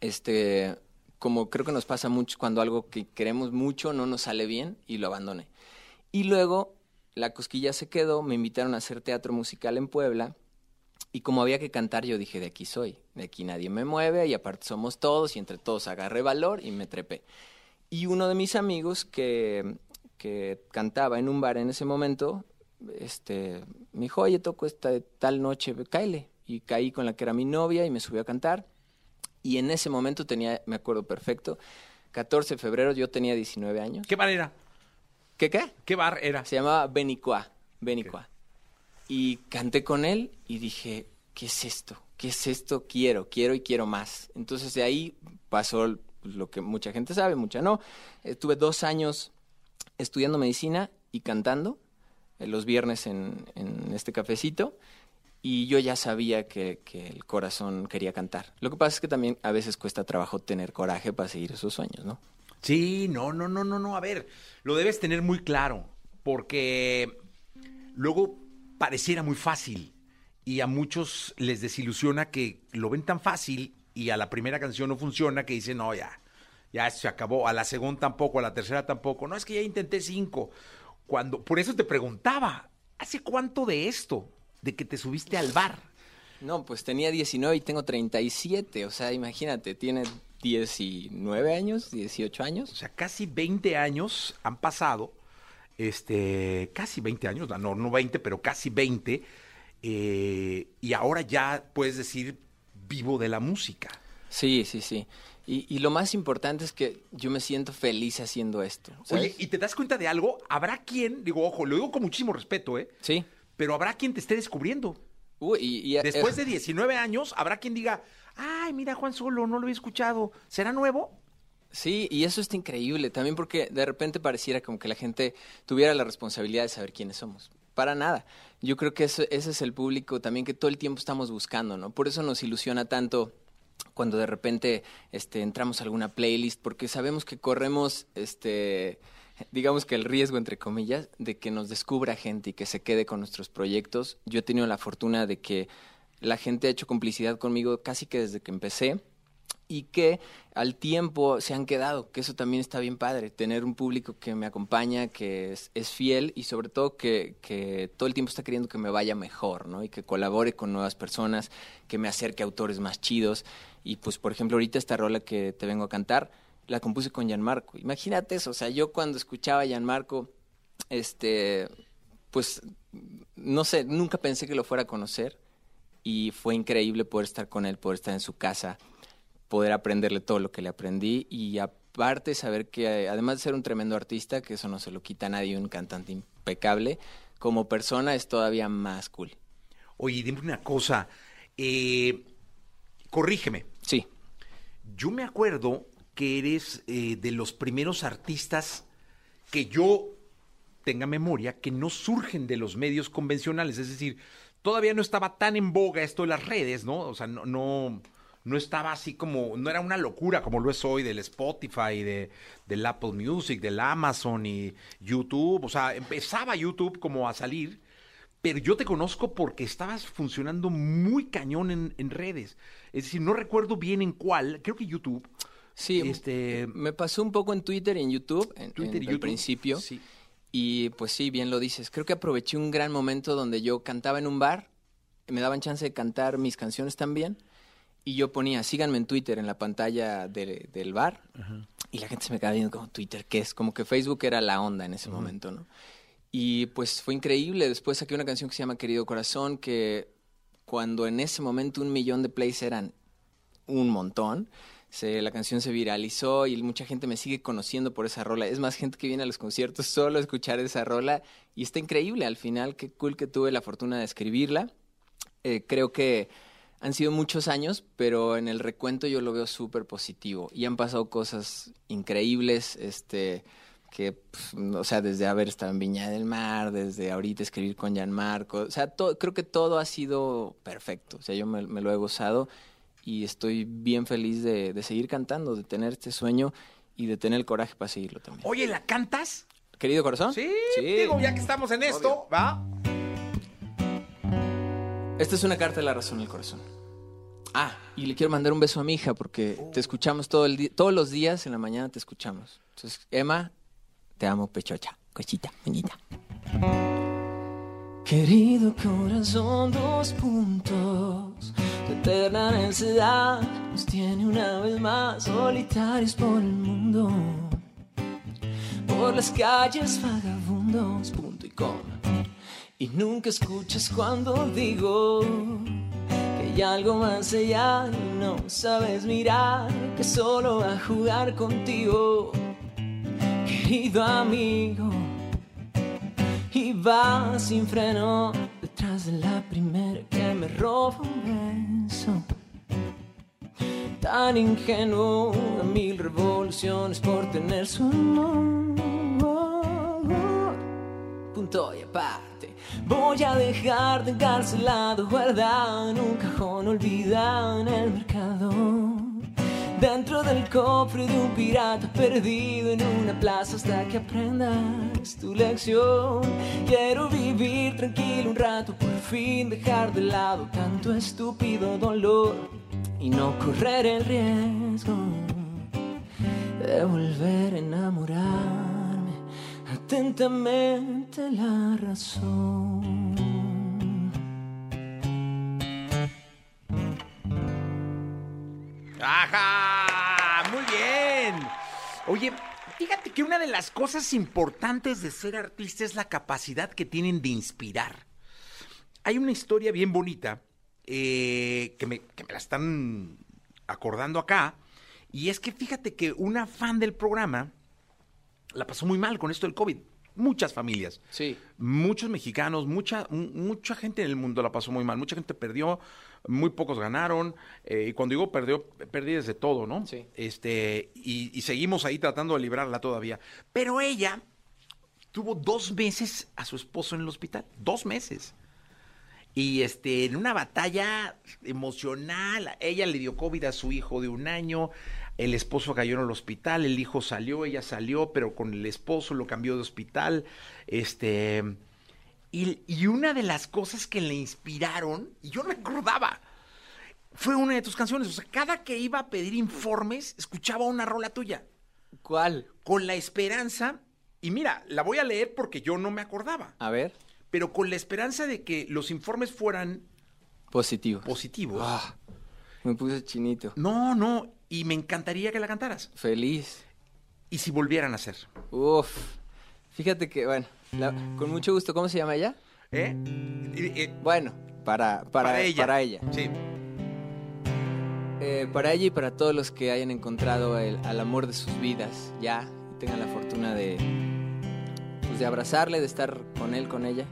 Este, como creo que nos pasa mucho cuando algo que queremos mucho no nos sale bien y lo abandoné. Y luego la cosquilla se quedó, me invitaron a hacer teatro musical en Puebla y como había que cantar yo dije, de aquí soy, de aquí nadie me mueve y aparte somos todos y entre todos agarré valor y me trepé. Y uno de mis amigos que que cantaba en un bar en ese momento, este, me dijo, oye, toco esta tal noche, cáele. Y caí con la que era mi novia y me subió a cantar. Y en ese momento tenía, me acuerdo perfecto, 14 de febrero, yo tenía 19 años. ¿Qué bar era? ¿Qué qué? ¿Qué bar era? Se llamaba Benicua, Benicua. Y canté con él y dije, ¿qué es esto? ¿Qué es esto? Quiero, quiero y quiero más. Entonces de ahí pasó lo que mucha gente sabe, mucha no. Estuve dos años estudiando medicina y cantando eh, los viernes en, este cafecito y yo ya sabía que, que, el corazón quería cantar. Lo que pasa es que también a veces cuesta trabajo tener coraje para seguir esos sueños, ¿no? Sí, no, no, no, no, no. A ver, lo debes tener muy claro porque luego pareciera muy fácil y a muchos les desilusiona que lo ven tan fácil y a la primera canción no funciona que dicen, no, ya, ya se acabó, a la segunda tampoco, a la tercera tampoco, no, es que ya intenté cinco. Cuando, por eso te preguntaba, ¿hace cuánto de esto? De que te subiste al bar. No, pues tenía 19 y tengo 37, o sea, imagínate, tiene 19 años, 18 años. O sea, casi 20 años han pasado, este, casi 20 años, no, no 20, pero casi 20, eh, y ahora ya puedes decir vivo de la música. Sí, sí, sí. Y, lo más importante es que yo me siento feliz haciendo esto. Oye, ¿y te das cuenta de algo? Habrá quien, digo, ojo, lo digo con muchísimo respeto, ¿eh? Sí. Pero habrá quien te esté descubriendo. Uy, y, Después de 19 años, habrá quien diga, ay, mira Juan Solo, no lo he escuchado. ¿Será nuevo? Sí, y eso está increíble, también porque de repente pareciera como que la gente tuviera la responsabilidad de saber quiénes somos. Para nada. Yo creo que ese es el público también que todo el tiempo estamos buscando, ¿no? Por eso nos ilusiona tanto cuando de repente este, entramos a alguna playlist, porque sabemos que corremos, este, digamos que el riesgo, entre comillas, de que nos descubra gente y que se quede con nuestros proyectos. Yo he tenido la fortuna de que la gente ha hecho complicidad conmigo casi que desde que empecé y que al tiempo se han quedado, que eso también está bien padre, tener un público que me acompaña, que es, fiel y sobre todo que, que, todo el tiempo está queriendo que me vaya mejor, ¿no? Y que colabore con nuevas personas, que me acerque a autores más chidos. Y pues, por ejemplo, ahorita esta rola que te vengo a cantar, la compuse con Gianmarco. Imagínate eso, o sea, yo cuando escuchaba a Gianmarco, este, pues, no sé, nunca pensé que lo fuera a conocer y fue increíble poder estar con él, poder estar en su casa poder aprenderle todo lo que le aprendí y aparte saber que además de ser un tremendo artista, que eso no se lo quita a nadie, un cantante impecable, como persona es todavía más cool. Oye, dime una cosa, eh, corrígeme. Sí. Yo me acuerdo que eres eh, de los primeros artistas que yo tenga memoria que no surgen de los medios convencionales, es decir, todavía no estaba tan en boga esto de las redes, ¿no? O sea, no, no no estaba así como, no era una locura como lo es hoy del Spotify, de, del Apple Music, del Amazon y YouTube. O sea, empezaba YouTube como a salir, pero yo te conozco porque estabas funcionando muy cañón en, redes. Es decir, no recuerdo bien en cuál, creo que YouTube. Sí, este... me pasó un poco en Twitter y en YouTube, en, Twitter y principio. Sí. Y pues sí, bien lo dices. Creo que aproveché un gran momento donde yo cantaba en un bar, me daban chance de cantar mis canciones también y yo ponía, síganme en Twitter en la pantalla del bar. Y la gente se me quedaba viendo como Twitter, ¿qué es? Como que Facebook era la onda en ese momento, ¿no? Y pues fue increíble. Después saqué una canción que se llama Querido Corazón, que cuando en ese momento un millón de plays eran un montón, se, la canción se viralizó y mucha gente me sigue conociendo por esa rola. Es más gente que viene a los conciertos solo a escuchar esa rola y está increíble. Al final, qué cool que tuve la fortuna de escribirla. Eh, creo que han sido muchos años, pero en el recuento yo lo veo súper positivo. Y han pasado cosas increíbles, este, que, pues, o sea, desde haber estado en Viña del Mar, desde ahorita escribir con Gianmarco, o sea, creo que todo ha sido perfecto. O sea, yo me, lo he gozado y estoy bien feliz de, seguir cantando, de tener este sueño y de tener el coraje para seguirlo también. Oye, ¿la cantas? Querido corazón. Sí, digo, ya que estamos en esto, ¿va? Esta es una carta de la razón el corazón. Ah, y le quiero mandar un beso a mi hija porque te escuchamos todo el todos los días en la mañana te escuchamos. Entonces, Emma, te amo, pechocha, cochita, bonita. Querido corazón, dos puntos. Tu eterna necesidad nos tiene una vez más solitarios por el mundo. Por las calles vagabundos, punto y coma y nunca escuchas cuando digo que hay algo más allá y no sabes mirar que solo a jugar contigo, querido amigo. Y va sin freno detrás de la primera que me roba un beso. Tan ingenuo, a mil revoluciones por tener su amor. Punto y aparte. Voy a dejar de encarcelado, guardado en un cajón olvidado en el mercado. Dentro del cofre de un pirata perdido en una plaza hasta que aprendas tu lección. Quiero vivir tranquilo un rato, por fin dejar de lado tanto estúpido dolor y no correr el riesgo de volver a enamorarme atentamente la razón. ¡Ajá! Muy bien. Oye, fíjate que una de las cosas importantes de ser artista es la capacidad que tienen de inspirar. Hay una historia bien bonita eh, que, me, que me la están acordando acá. Y es que fíjate que una fan del programa la pasó muy mal con esto del COVID. Muchas familias. Sí. Muchos mexicanos, mucha, mu- mucha gente en el mundo la pasó muy mal. Mucha gente perdió, muy pocos ganaron. eh, y cuando digo perdió, perdí desde todo, ¿no? Sí. Este, y, y seguimos ahí tratando de librarla todavía. Pero ella tuvo dos meses a su esposo en el hospital. Dos meses. Y este, en una batalla emocional, ella le dio COVID a su hijo de un año, el esposo cayó en el hospital, el hijo salió, ella salió, pero con el esposo lo cambió de hospital. Este, y, y una de las cosas que le inspiraron, y yo no me acordaba, fue una de tus canciones. O sea, cada que iba a pedir informes, escuchaba una rola tuya. ¿Cuál? Con la esperanza, y mira, la voy a leer porque yo no me acordaba A ver. pero con la esperanza de que los informes fueran Positivo. positivos. Ah, me puse chinito. No, no, y me encantaría que la cantaras. Feliz. Y si volvieran a ser. Uf. Fíjate que, bueno, la- con mucho gusto. ¿Cómo se llama ella? ¿Eh? Bueno, para, para, Para ella. Para ella. Sí. Eh, para ella y para todos los que hayan encontrado el- al amor de sus vidas ya y tengan la fortuna de, pues, de abrazarle, de estar con él, con ella.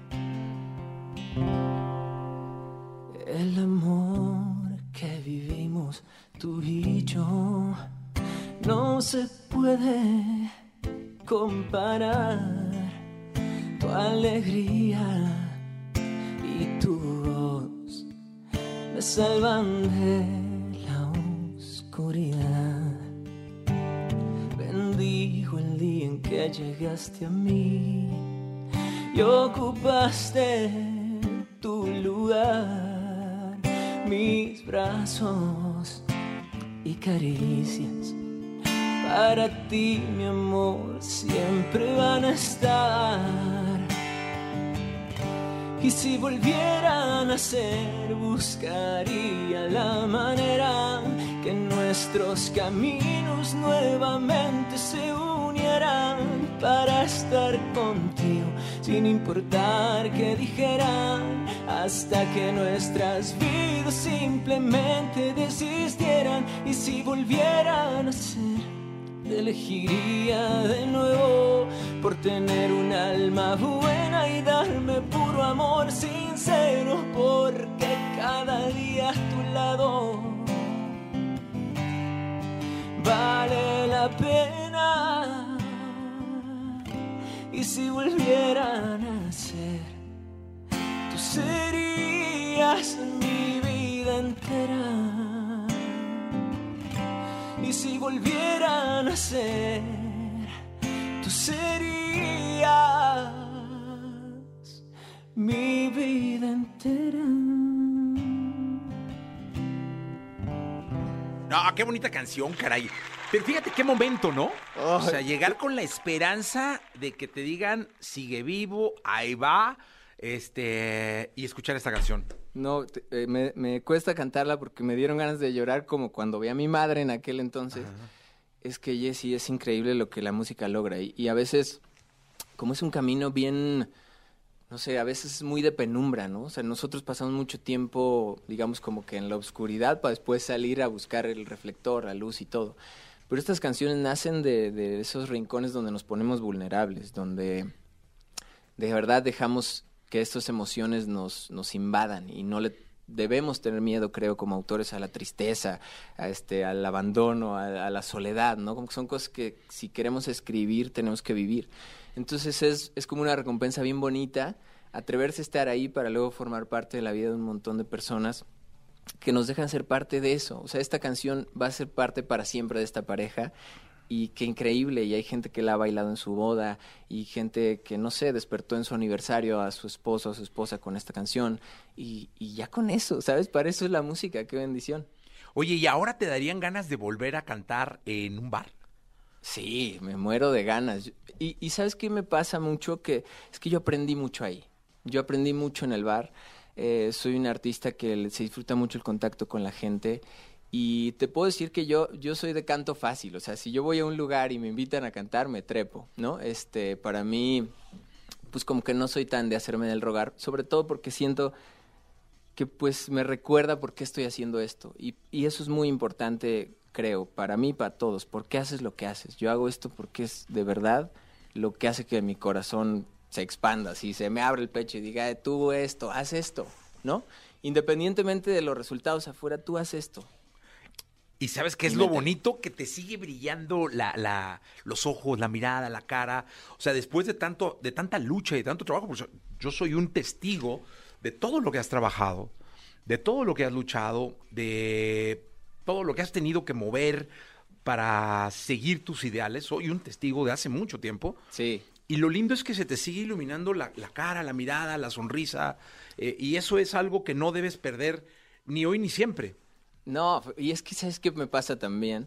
El amor que vivimos tú y yo no se puede comparar. Tu alegría y tu voz me salvan de la oscuridad. Bendigo el día en que llegaste a mí y ocupaste tu lugar, mis brazos y caricias. Para ti, mi amor, siempre van a estar. Y si volvieran a ser, buscaría la manera que nuestros caminos nuevamente se unieran para estar contigo, sin importar qué dijeran, hasta que nuestras vidas simplemente desistieran. Y si volvieran a ser, te elegiría de nuevo por tener un alma buena y darme puro amor sincero, porque cada día a tu lado vale la pena. Si volvieran a ser, tú serías mi vida entera. Y si volvieran a ser, tú serías mi vida entera. No, qué bonita canción, caray. Pero fíjate qué momento, ¿no? O sea, llegar con la esperanza de que te digan, sigue vivo, ahí va, este, y escuchar esta canción. No, te- eh, me, me cuesta cantarla porque me dieron ganas de llorar como cuando vi a mi madre en aquel entonces. Es que Jessie es increíble lo que la música logra y, y a veces, como es un camino bien, no sé, a veces es muy de penumbra, ¿no? O sea, nosotros pasamos mucho tiempo, digamos, como que en la oscuridad para después salir a buscar el reflector, la luz y todo. Pero estas canciones nacen de, de esos rincones donde nos ponemos vulnerables, donde de verdad dejamos que estas emociones nos, nos invadan y no le debemos tener miedo, creo, como autores, a la tristeza, a este, al abandono, a, la soledad, ¿no? Como que son cosas que si queremos escribir, tenemos que vivir. Entonces es, es como una recompensa bien bonita atreverse a estar ahí para luego formar parte de la vida de un montón de personas que nos dejan ser parte de eso. O sea, esta canción va a ser parte para siempre de esta pareja y qué increíble, y hay gente que la ha bailado en su boda, y gente que, no sé, despertó en su aniversario a su esposo o a su esposa con esta canción, y, y ya con eso, ¿sabes? Para eso es la música, qué bendición. Oye, ¿y ahora te darían ganas de volver a cantar en un bar? Sí, me muero de ganas. Y, y sabes qué me pasa mucho, que es que yo aprendí mucho ahí. Yo aprendí mucho en el bar. Eh, soy un artista que se disfruta mucho el contacto con la gente y te puedo decir que yo, yo soy de canto fácil, o sea, si yo voy a un lugar y me invitan a cantar, me trepo, ¿no? Este, para mí, pues como que no soy tan de hacerme del rogar, sobre todo porque siento que pues me recuerda por qué estoy haciendo esto. Y, y eso es muy importante, creo, para mí, para todos. ¿Por qué haces lo que haces? Yo hago esto porque es de verdad lo que hace que mi corazón se expanda, si se me abre el pecho y diga, tú esto, haz esto, ¿no? Independientemente de los resultados afuera, tú haz esto. Y sabes qué es lo bonito que te sigue brillando la, la, los ojos, la mirada, la cara. O sea, después de tanto, de tanta lucha y de tanto trabajo, pues yo soy un testigo de todo lo que has trabajado, de todo lo que has luchado, de todo lo que has tenido que mover para seguir tus ideales. Soy un testigo de hace mucho tiempo. Sí. Y lo lindo es que se te sigue iluminando la, la cara, la mirada, la sonrisa. Eh, y eso es algo que no debes perder ni hoy ni siempre. No, y es que sabes qué me pasa también.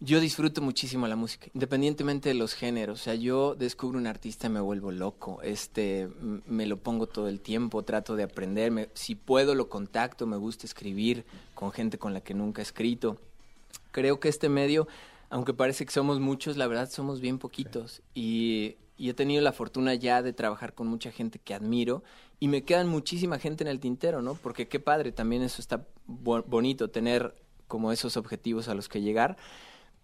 Yo disfruto muchísimo la música, independientemente de los géneros. O sea, yo descubro un artista y me vuelvo loco. Este, me lo pongo todo el tiempo, trato de aprenderme. Si puedo, lo contacto. Me gusta escribir con gente con la que nunca he escrito. Creo que este medio, aunque parece que somos muchos, la verdad somos bien poquitos. Y, he tenido la fortuna ya de trabajar con mucha gente que admiro y me quedan muchísima gente en el tintero, ¿no? Porque qué padre, también eso está bo bonito, tener como esos objetivos a los que llegar,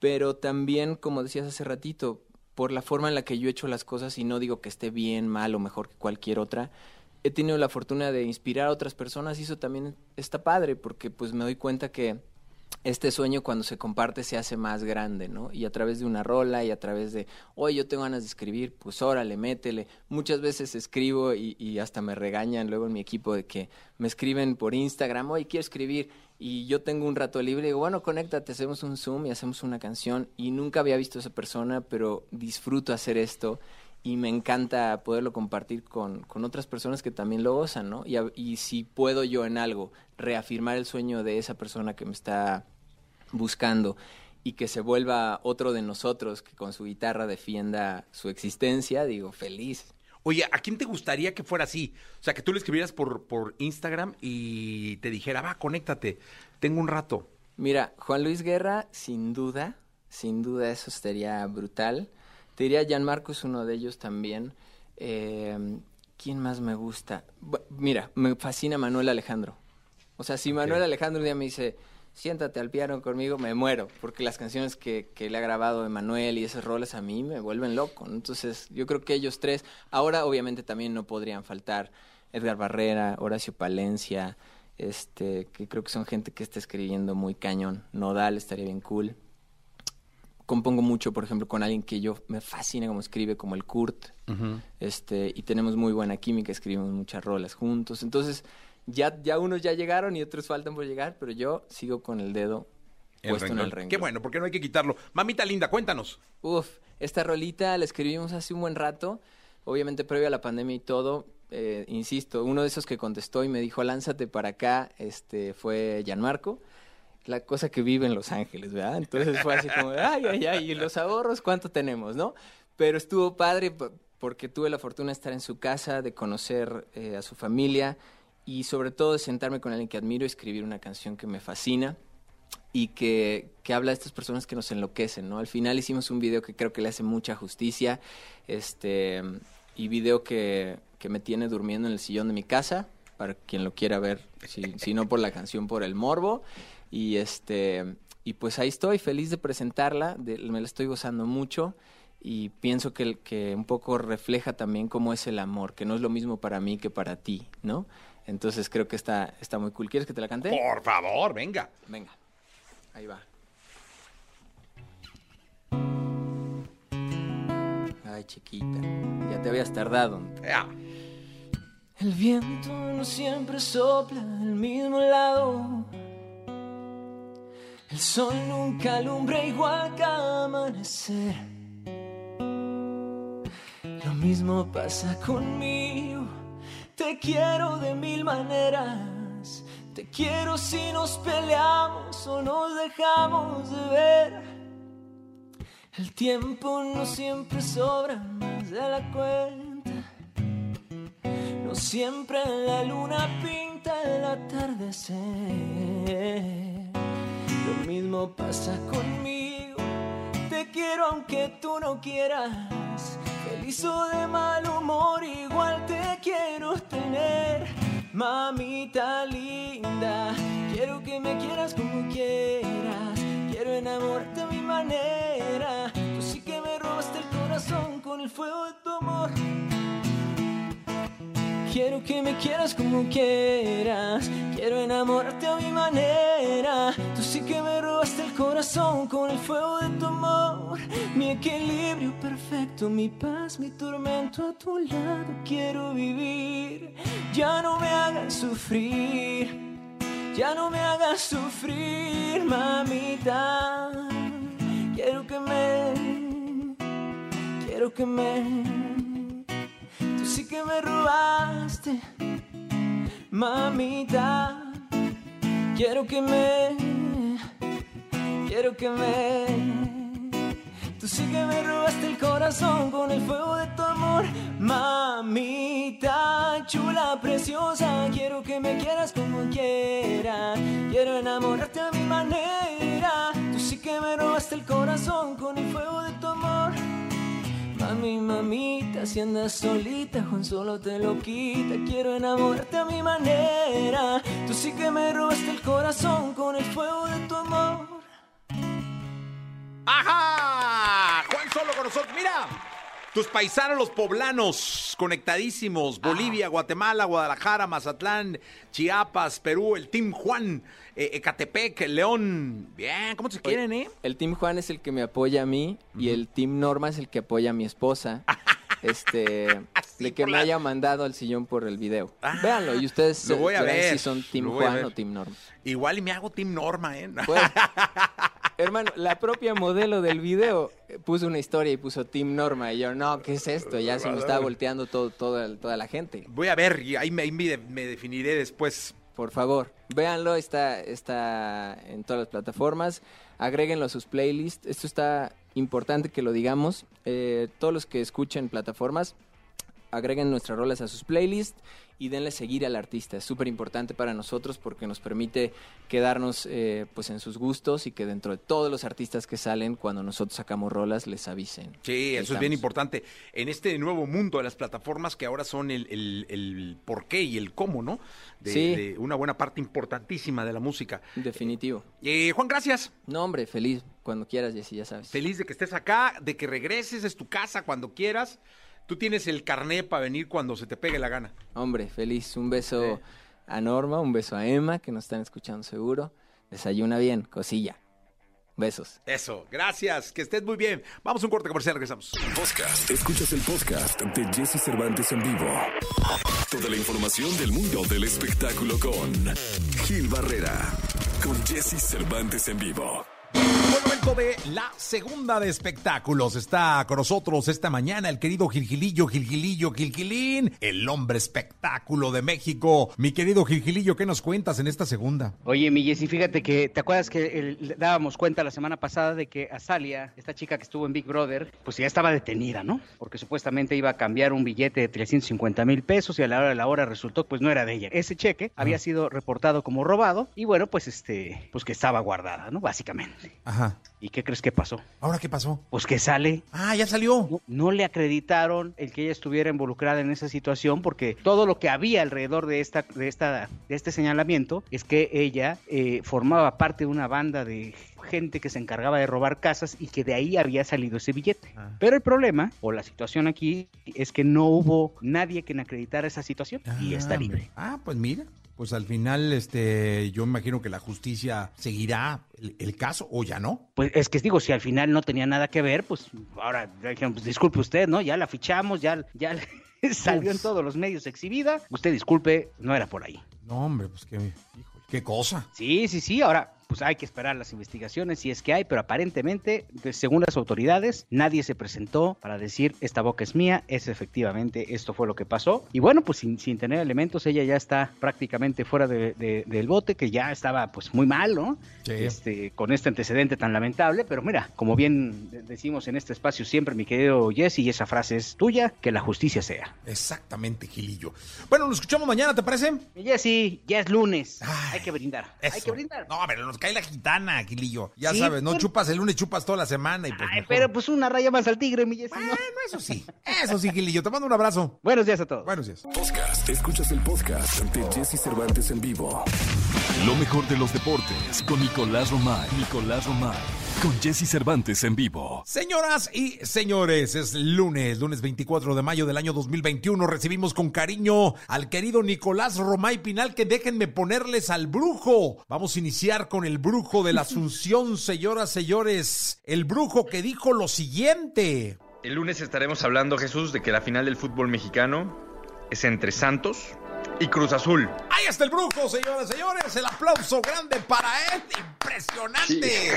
pero también, como decías hace ratito, por la forma en la que yo he hecho las cosas, y no digo que esté bien, mal o mejor que cualquier otra, he tenido la fortuna de inspirar a otras personas y eso también está padre, porque pues me doy cuenta que este sueño cuando se comparte se hace más grande, ¿no? Y a través de una rola y a través de, oye, yo tengo ganas de escribir, pues órale, métele. Muchas veces escribo y, y, hasta me regañan luego en mi equipo de que me escriben por Instagram, oye, quiero escribir. Y yo tengo un rato libre y digo, bueno, conéctate, hacemos un Zoom y hacemos una canción. Y nunca había visto a esa persona, pero disfruto hacer esto y me encanta poderlo compartir con, con, otras personas que también lo gozan, ¿no? Y, y, si puedo yo en algo reafirmar el sueño de esa persona que me está buscando y que se vuelva otro de nosotros que con su guitarra defienda su existencia, digo, feliz. Oye, ¿a quién te gustaría que fuera así? O sea, que tú le escribieras por, por Instagram y te dijera, va, conéctate, tengo un rato. Mira, Juan Luis Guerra, sin duda, sin duda eso sería brutal. Te diría, Gianmarco es uno de ellos también. Eh, ¿Quién más me gusta? Mira, me fascina Manuel Alejandro. O sea, si Manuel okay. Alejandro un día me dice, siéntate al piano conmigo, me muero, porque las canciones que, que le ha grabado Emanuel y esos roles a mí me vuelven loco. ¿no? Entonces, yo creo que ellos tres, ahora obviamente también no podrían faltar Edgar Barrera, Horacio Palencia, este, que creo que son gente que está escribiendo muy cañón. Nodal estaría bien cool compongo mucho, por ejemplo, con alguien que yo me fascina como escribe, como el Kurt, uh -huh. este, y tenemos muy buena química, escribimos muchas rolas juntos. Entonces, ya, ya unos ya llegaron y otros faltan por llegar, pero yo sigo con el dedo el puesto renglón. en el renglón. Qué bueno, porque no hay que quitarlo. Mamita linda, cuéntanos. Uf, esta rolita la escribimos hace un buen rato, obviamente previo a la pandemia y todo. Eh, insisto, uno de esos que contestó y me dijo, lánzate para acá, este, fue Gianmarco la cosa que vive en Los Ángeles, ¿verdad? Entonces fue así como, ay, ay, ay, ¿y los ahorros cuánto tenemos, no? Pero estuvo padre porque tuve la fortuna de estar en su casa, de conocer eh, a su familia y sobre todo de sentarme con alguien que admiro y escribir una canción que me fascina y que, que habla de estas personas que nos enloquecen, ¿no? Al final hicimos un video que creo que le hace mucha justicia, este, y video que, que me tiene durmiendo en el sillón de mi casa, para quien lo quiera ver, si, si no por la canción, por el morbo. Y este y pues ahí estoy, feliz de presentarla, de, me la estoy gozando mucho y pienso que, que un poco refleja también cómo es el amor, que no es lo mismo para mí que para ti, ¿no? Entonces creo que está, está muy cool. ¿Quieres que te la cante? Por favor, venga. Venga, ahí va. Ay, chiquita, ya te habías tardado. El viento no siempre sopla al mismo lado. El sol nunca alumbra igual que amanecer. Lo mismo pasa conmigo. Te quiero de mil maneras. Te quiero si nos peleamos o nos dejamos de ver. El tiempo no siempre sobra más de la cuenta. No siempre la luna pinta el atardecer. Lo mismo pasa conmigo. Te quiero aunque tú no quieras. Feliz o de mal humor, igual te quiero tener. Mamita linda, quiero que me quieras como quieras. Quiero enamorarte a mi manera. Tú sí que me robaste el corazón con el fuego Quiero que me quieras como quieras. Quiero enamorarte a mi manera. Tú sí que me robaste el corazón con el fuego de tu amor. Mi equilibrio perfecto, mi paz, mi tormento a tu lado. Quiero vivir. Ya no me hagas sufrir. Ya no me hagas sufrir, mamita. Quiero que me. Quiero que me. Sí que me robaste, mamita. Quiero que me, quiero que me. Tú sí que me robaste el corazón con el fuego de tu amor, mamita chula, preciosa. Quiero que me quieras como quieras. Quiero enamorarte a mi manera. Tú sí que me robaste el corazón con el fuego de tu amor. Mami, mamita, si andas solita, Juan solo te lo quita. Quiero enamorarte a mi manera. Tú sí que me robaste el corazón con el fuego de tu amor. ¡Ajá! Juan Solo con nosotros. Mira, tus paisanos los poblanos, conectadísimos. Bolivia, Guatemala, Guadalajara, Mazatlán, Chiapas, Perú, el Team Juan, eh, Ecatepec, León. Bien, ¿cómo se quieren, eh? El Team Juan es el que me apoya a mí y el Team Norma es el que apoya a mi esposa. este, de que me haya mandado al sillón por el video. Véanlo y ustedes Lo voy a ver, si son Team Juan o Team Norma. Igual y me hago Team Norma, ¿eh? Pues, hermano, la propia modelo del video eh, puso una historia y puso Team Norma y yo, no, ¿qué es esto? Ya se me está volteando todo, todo- toda la gente. Voy a ver, y ahí me, ahí me- me definiré después. Por favor, véanlo, está, está en todas las plataformas, agréguenlo a sus playlists. Esto está importante que lo digamos. Eh, todos los que escuchen plataformas, agreguen nuestras rolas a sus playlists y denle seguir al artista. Es súper importante para nosotros porque nos permite quedarnos eh, pues en sus gustos y que dentro de todos los artistas que salen, cuando nosotros sacamos rolas, les avisen. Sí, eso es bien importante. En este nuevo mundo de las plataformas que ahora son el, el, el por qué y el cómo, ¿no? De, Sí. de una buena parte importantísima de la música. Definitivo. Eh, Juan, gracias. No, hombre, feliz. Cuando quieras, Jessy, ya sabes. Feliz de que estés acá, de que regreses, es tu casa cuando quieras. Tú tienes el carné para venir cuando se te pegue la gana. Hombre, feliz. Un beso a Norma, un beso a Emma, que nos están escuchando seguro. Desayuna bien, cosilla. Besos. Eso, gracias, que estés muy bien. Vamos a un corte comercial, regresamos. Podcast. Escuchas el podcast de Jesse Cervantes en vivo. Toda la información del mundo del espectáculo con Gil Barrera. Con Jesse Cervantes en vivo. De la segunda de espectáculos. Está con nosotros esta mañana el querido Gilgilillo, Gilgilillo, Gilgilín, el hombre espectáculo de México. Mi querido Gilgilillo, ¿qué nos cuentas en esta segunda? Oye, mi Jessy, fíjate que, ¿te acuerdas que el- dábamos cuenta la semana pasada de que Azalia, esta chica que estuvo en Big Brother, pues ya estaba detenida, ¿no? Porque supuestamente iba a cambiar un billete de 350 mil pesos y a la hora de la hora resultó pues no era de ella. Ese cheque había sido reportado como robado y bueno, pues este, pues que estaba guardada, ¿no? Básicamente. Ajá. ¿Y qué crees que pasó? ¿Ahora qué pasó? Pues que sale. Ah, ya salió. No, no le acreditaron el que ella estuviera involucrada en esa situación porque todo lo que había alrededor de esta, de esta, de este señalamiento es que ella eh, formaba parte de una banda de gente que se encargaba de robar casas y que de ahí había salido ese billete. Pero el problema o la situación aquí es que no hubo nadie que acreditara esa situación y está libre. Ah, pues mira. Pues al final, este, yo imagino que la justicia seguirá el, el caso o ya no. Pues es que digo, si al final no tenía nada que ver, pues ahora dijeron, pues disculpe usted, ¿no? Ya la fichamos, ya, ya salió en todos los medios exhibida. Usted disculpe, no era por ahí. No, hombre, pues qué, híjole, qué cosa. Sí, sí, sí. Ahora, pues hay que esperar las investigaciones si es que hay, pero aparentemente, según las autoridades, nadie se presentó para decir esta boca es mía, es efectivamente, esto fue lo que pasó. Y bueno, pues sin, sin tener elementos, ella ya está prácticamente fuera de- de- del bote, que ya estaba pues muy mal, ¿no? Sí. Este, con este antecedente tan lamentable, pero mira, como bien de- decimos en este espacio siempre, mi querido Jesse, y esa frase es tuya, que la justicia sea. Exactamente, Gilillo. Bueno, nos escuchamos mañana, ¿te parece? Jesse, ya es lunes, hay que brindar, hay Eso. que brindar. No, pero nos cae la gitana, Gilillo. Ya Sí, sabes, no pero- chupas el lunes, chupas toda la semana y pues Ay, mejor. pero pues una raya más al tigre, mi Jesse. Bueno, eso sí, eso sí, Gilillo. Te mando un abrazo. Buenos días a todos. Buenos días. Podcast. Escuchas el podcast ante Jesse Cervantes en vivo. Lo mejor de los deportes con Nicolás Romay. Nicolás Romay. Con Jesse Cervantes en vivo. Señoras y señores, es lunes, lunes 24 de mayo del año 2021. Recibimos con cariño al querido Nicolás Romay Pinal, que déjenme ponerles al brujo. Vamos a iniciar con el brujo de la Asunción, señoras, señores. El brujo que dijo lo siguiente. El lunes estaremos hablando, Jesús, de que la final del fútbol mexicano es entre Santos y Cruz Azul. Ahí está el brujo, señoras, señores. El aplauso grande para él. Impresionante.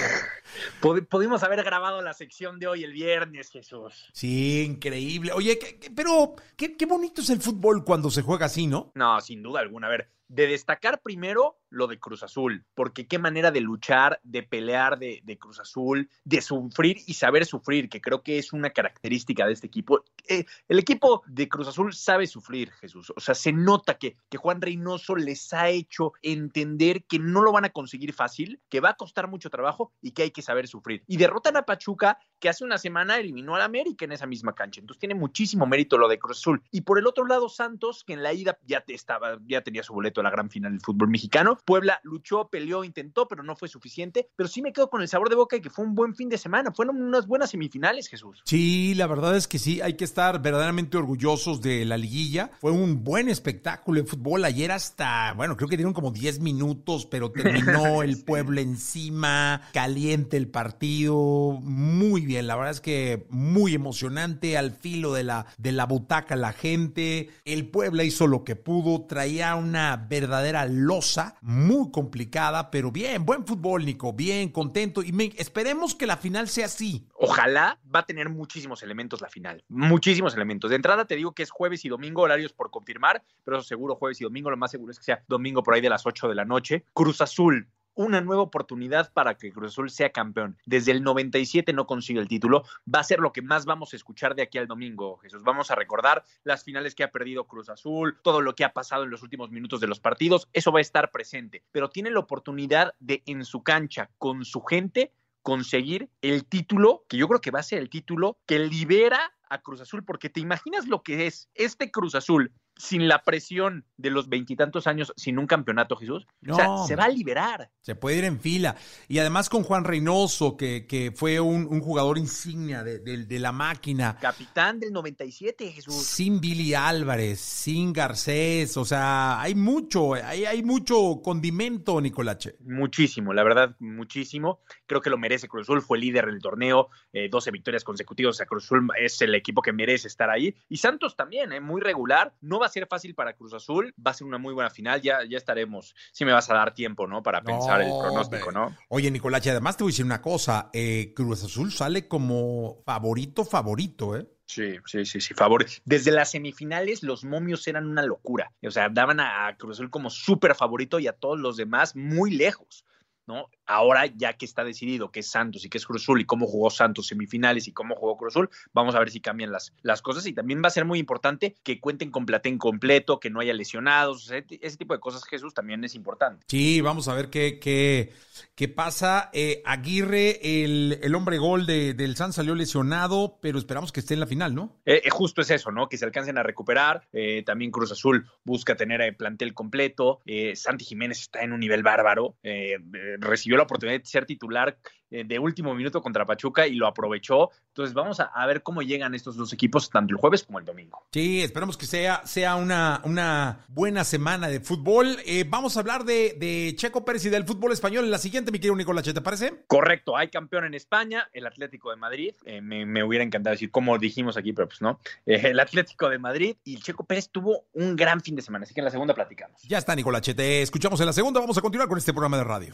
Pod- pudimos haber grabado la sección de hoy el viernes, Jesús. Sí, increíble. Oye, ¿qué- qué- pero qué, qué bonito es el fútbol cuando se juega así, ¿no? No, sin duda alguna. A ver, de destacar primero lo de Cruz Azul, porque qué manera de luchar, de pelear de, de Cruz Azul, de sufrir y saber sufrir, que creo que es una característica de este equipo. Eh, el equipo de Cruz Azul sabe sufrir, Jesús. O sea, se nota que, que Juan Reynoso les ha hecho entender que no lo van a conseguir fácil, que va a costar mucho trabajo y que hay que saber sufrir. Y derrotan a Pachuca, que hace una semana eliminó al América en esa misma cancha. Entonces tiene muchísimo mérito lo de Cruz Azul. Y por el otro lado, Santos, que en la ida ya te estaba, ya tenía su boleto a la gran final del fútbol mexicano. Puebla luchó, peleó, intentó, pero no fue suficiente. Pero sí me quedo con el sabor de boca de que fue un buen fin de semana. Fueron unas buenas semifinales, Jesús. Sí, la verdad es que sí, hay que estar verdaderamente orgullosos de la liguilla. Fue un buen espectáculo de fútbol. Ayer hasta, bueno, creo que dieron como 10 minutos, pero terminó el pueblo encima, caliente el partido, muy bien. La verdad es que muy emocionante, al filo de la, de la butaca la gente. El Puebla hizo lo que pudo, traía una verdadera losa, muy complicada, pero bien, buen fútbol, Nico, bien, contento. Y me- esperemos que la final sea así. Ojalá va a tener muchísimos elementos la final. Muchísimos elementos. De entrada te digo que es jueves y domingo, horarios por confirmar, pero eso seguro jueves y domingo. Lo más seguro es que sea domingo por ahí de las 8 de la noche. Cruz Azul. Una nueva oportunidad para que Cruz Azul sea campeón. Desde el 97 no consigue el título. Va a ser lo que más vamos a escuchar de aquí al domingo, Jesús. Vamos a recordar las finales que ha perdido Cruz Azul, todo lo que ha pasado en los últimos minutos de los partidos. Eso va a estar presente. Pero tiene la oportunidad de en su cancha, con su gente, conseguir el título, que yo creo que va a ser el título que libera a Cruz Azul, porque te imaginas lo que es este Cruz Azul sin la presión de los veintitantos años, sin un campeonato, Jesús. o sea, No. se va a liberar. Se puede ir en fila. Y además con Juan Reynoso, que, que fue un, un jugador insignia de, de- de la máquina. Capitán del 97, Jesús. Sin Billy Álvarez, sin Garcés. O sea, hay mucho, hay, hay mucho condimento, Nicolache. Muchísimo, la verdad, muchísimo. Creo que lo merece Cruz Azul, fue líder del torneo, eh, 12 victorias consecutivas. O sea, Cruz Azul es el equipo que merece estar ahí. Y Santos también, eh, muy regular. No va a ser fácil para Cruz Azul, va a ser una muy buena final. Ya, ya estaremos. Si me vas a dar tiempo, ¿no? Para pensar el pronóstico, hombre. ¿no? Oye, Nicolache, además te voy a decir una cosa. eh, Cruz Azul sale como favorito, favorito, ¿eh? Sí, sí, sí, sí, favor. Desde las semifinales los momios eran una locura. O sea, daban a a Cruz Azul como súper favorito y a todos los demás muy lejos. ¿No? Ahora, ya que está decidido que es Santos y que es Cruz Azul y cómo jugó Santos semifinales y cómo jugó Cruz Azul, vamos a ver si cambian las, las cosas. Y también va a ser muy importante que cuenten con platén completo, que no haya lesionados. ese tipo de cosas, Jesús, también es importante. Sí, vamos a ver qué, qué, qué pasa. Eh, Aguirre, el, el hombre gol de, del San salió lesionado, pero esperamos que esté en la final, ¿no? Eh, eh, justo es eso, ¿no? Que se alcancen a recuperar. También Cruz Azul busca tener el plantel completo. Eh, Santi Jiménez está en un nivel bárbaro. Eh, recibió la oportunidad de ser titular de último minuto contra Pachuca y lo aprovechó. Entonces vamos a, a, ver cómo llegan estos dos equipos tanto el jueves como el domingo. Sí, esperamos que sea, sea una, una buena semana de fútbol. Eh, vamos a hablar de, de, Checo Pérez y del fútbol español en la siguiente, mi querido Nicolás, ¿te parece? Correcto, hay campeón en España, el Atlético de Madrid. Eh, me, me, hubiera encantado decir como dijimos aquí, pero pues no. el Atlético de Madrid y el Checo Pérez tuvo un gran fin de semana, así que en la segunda platicamos. Ya está, Nicolás, te escuchamos en la segunda. Vamos a continuar con este programa de radio.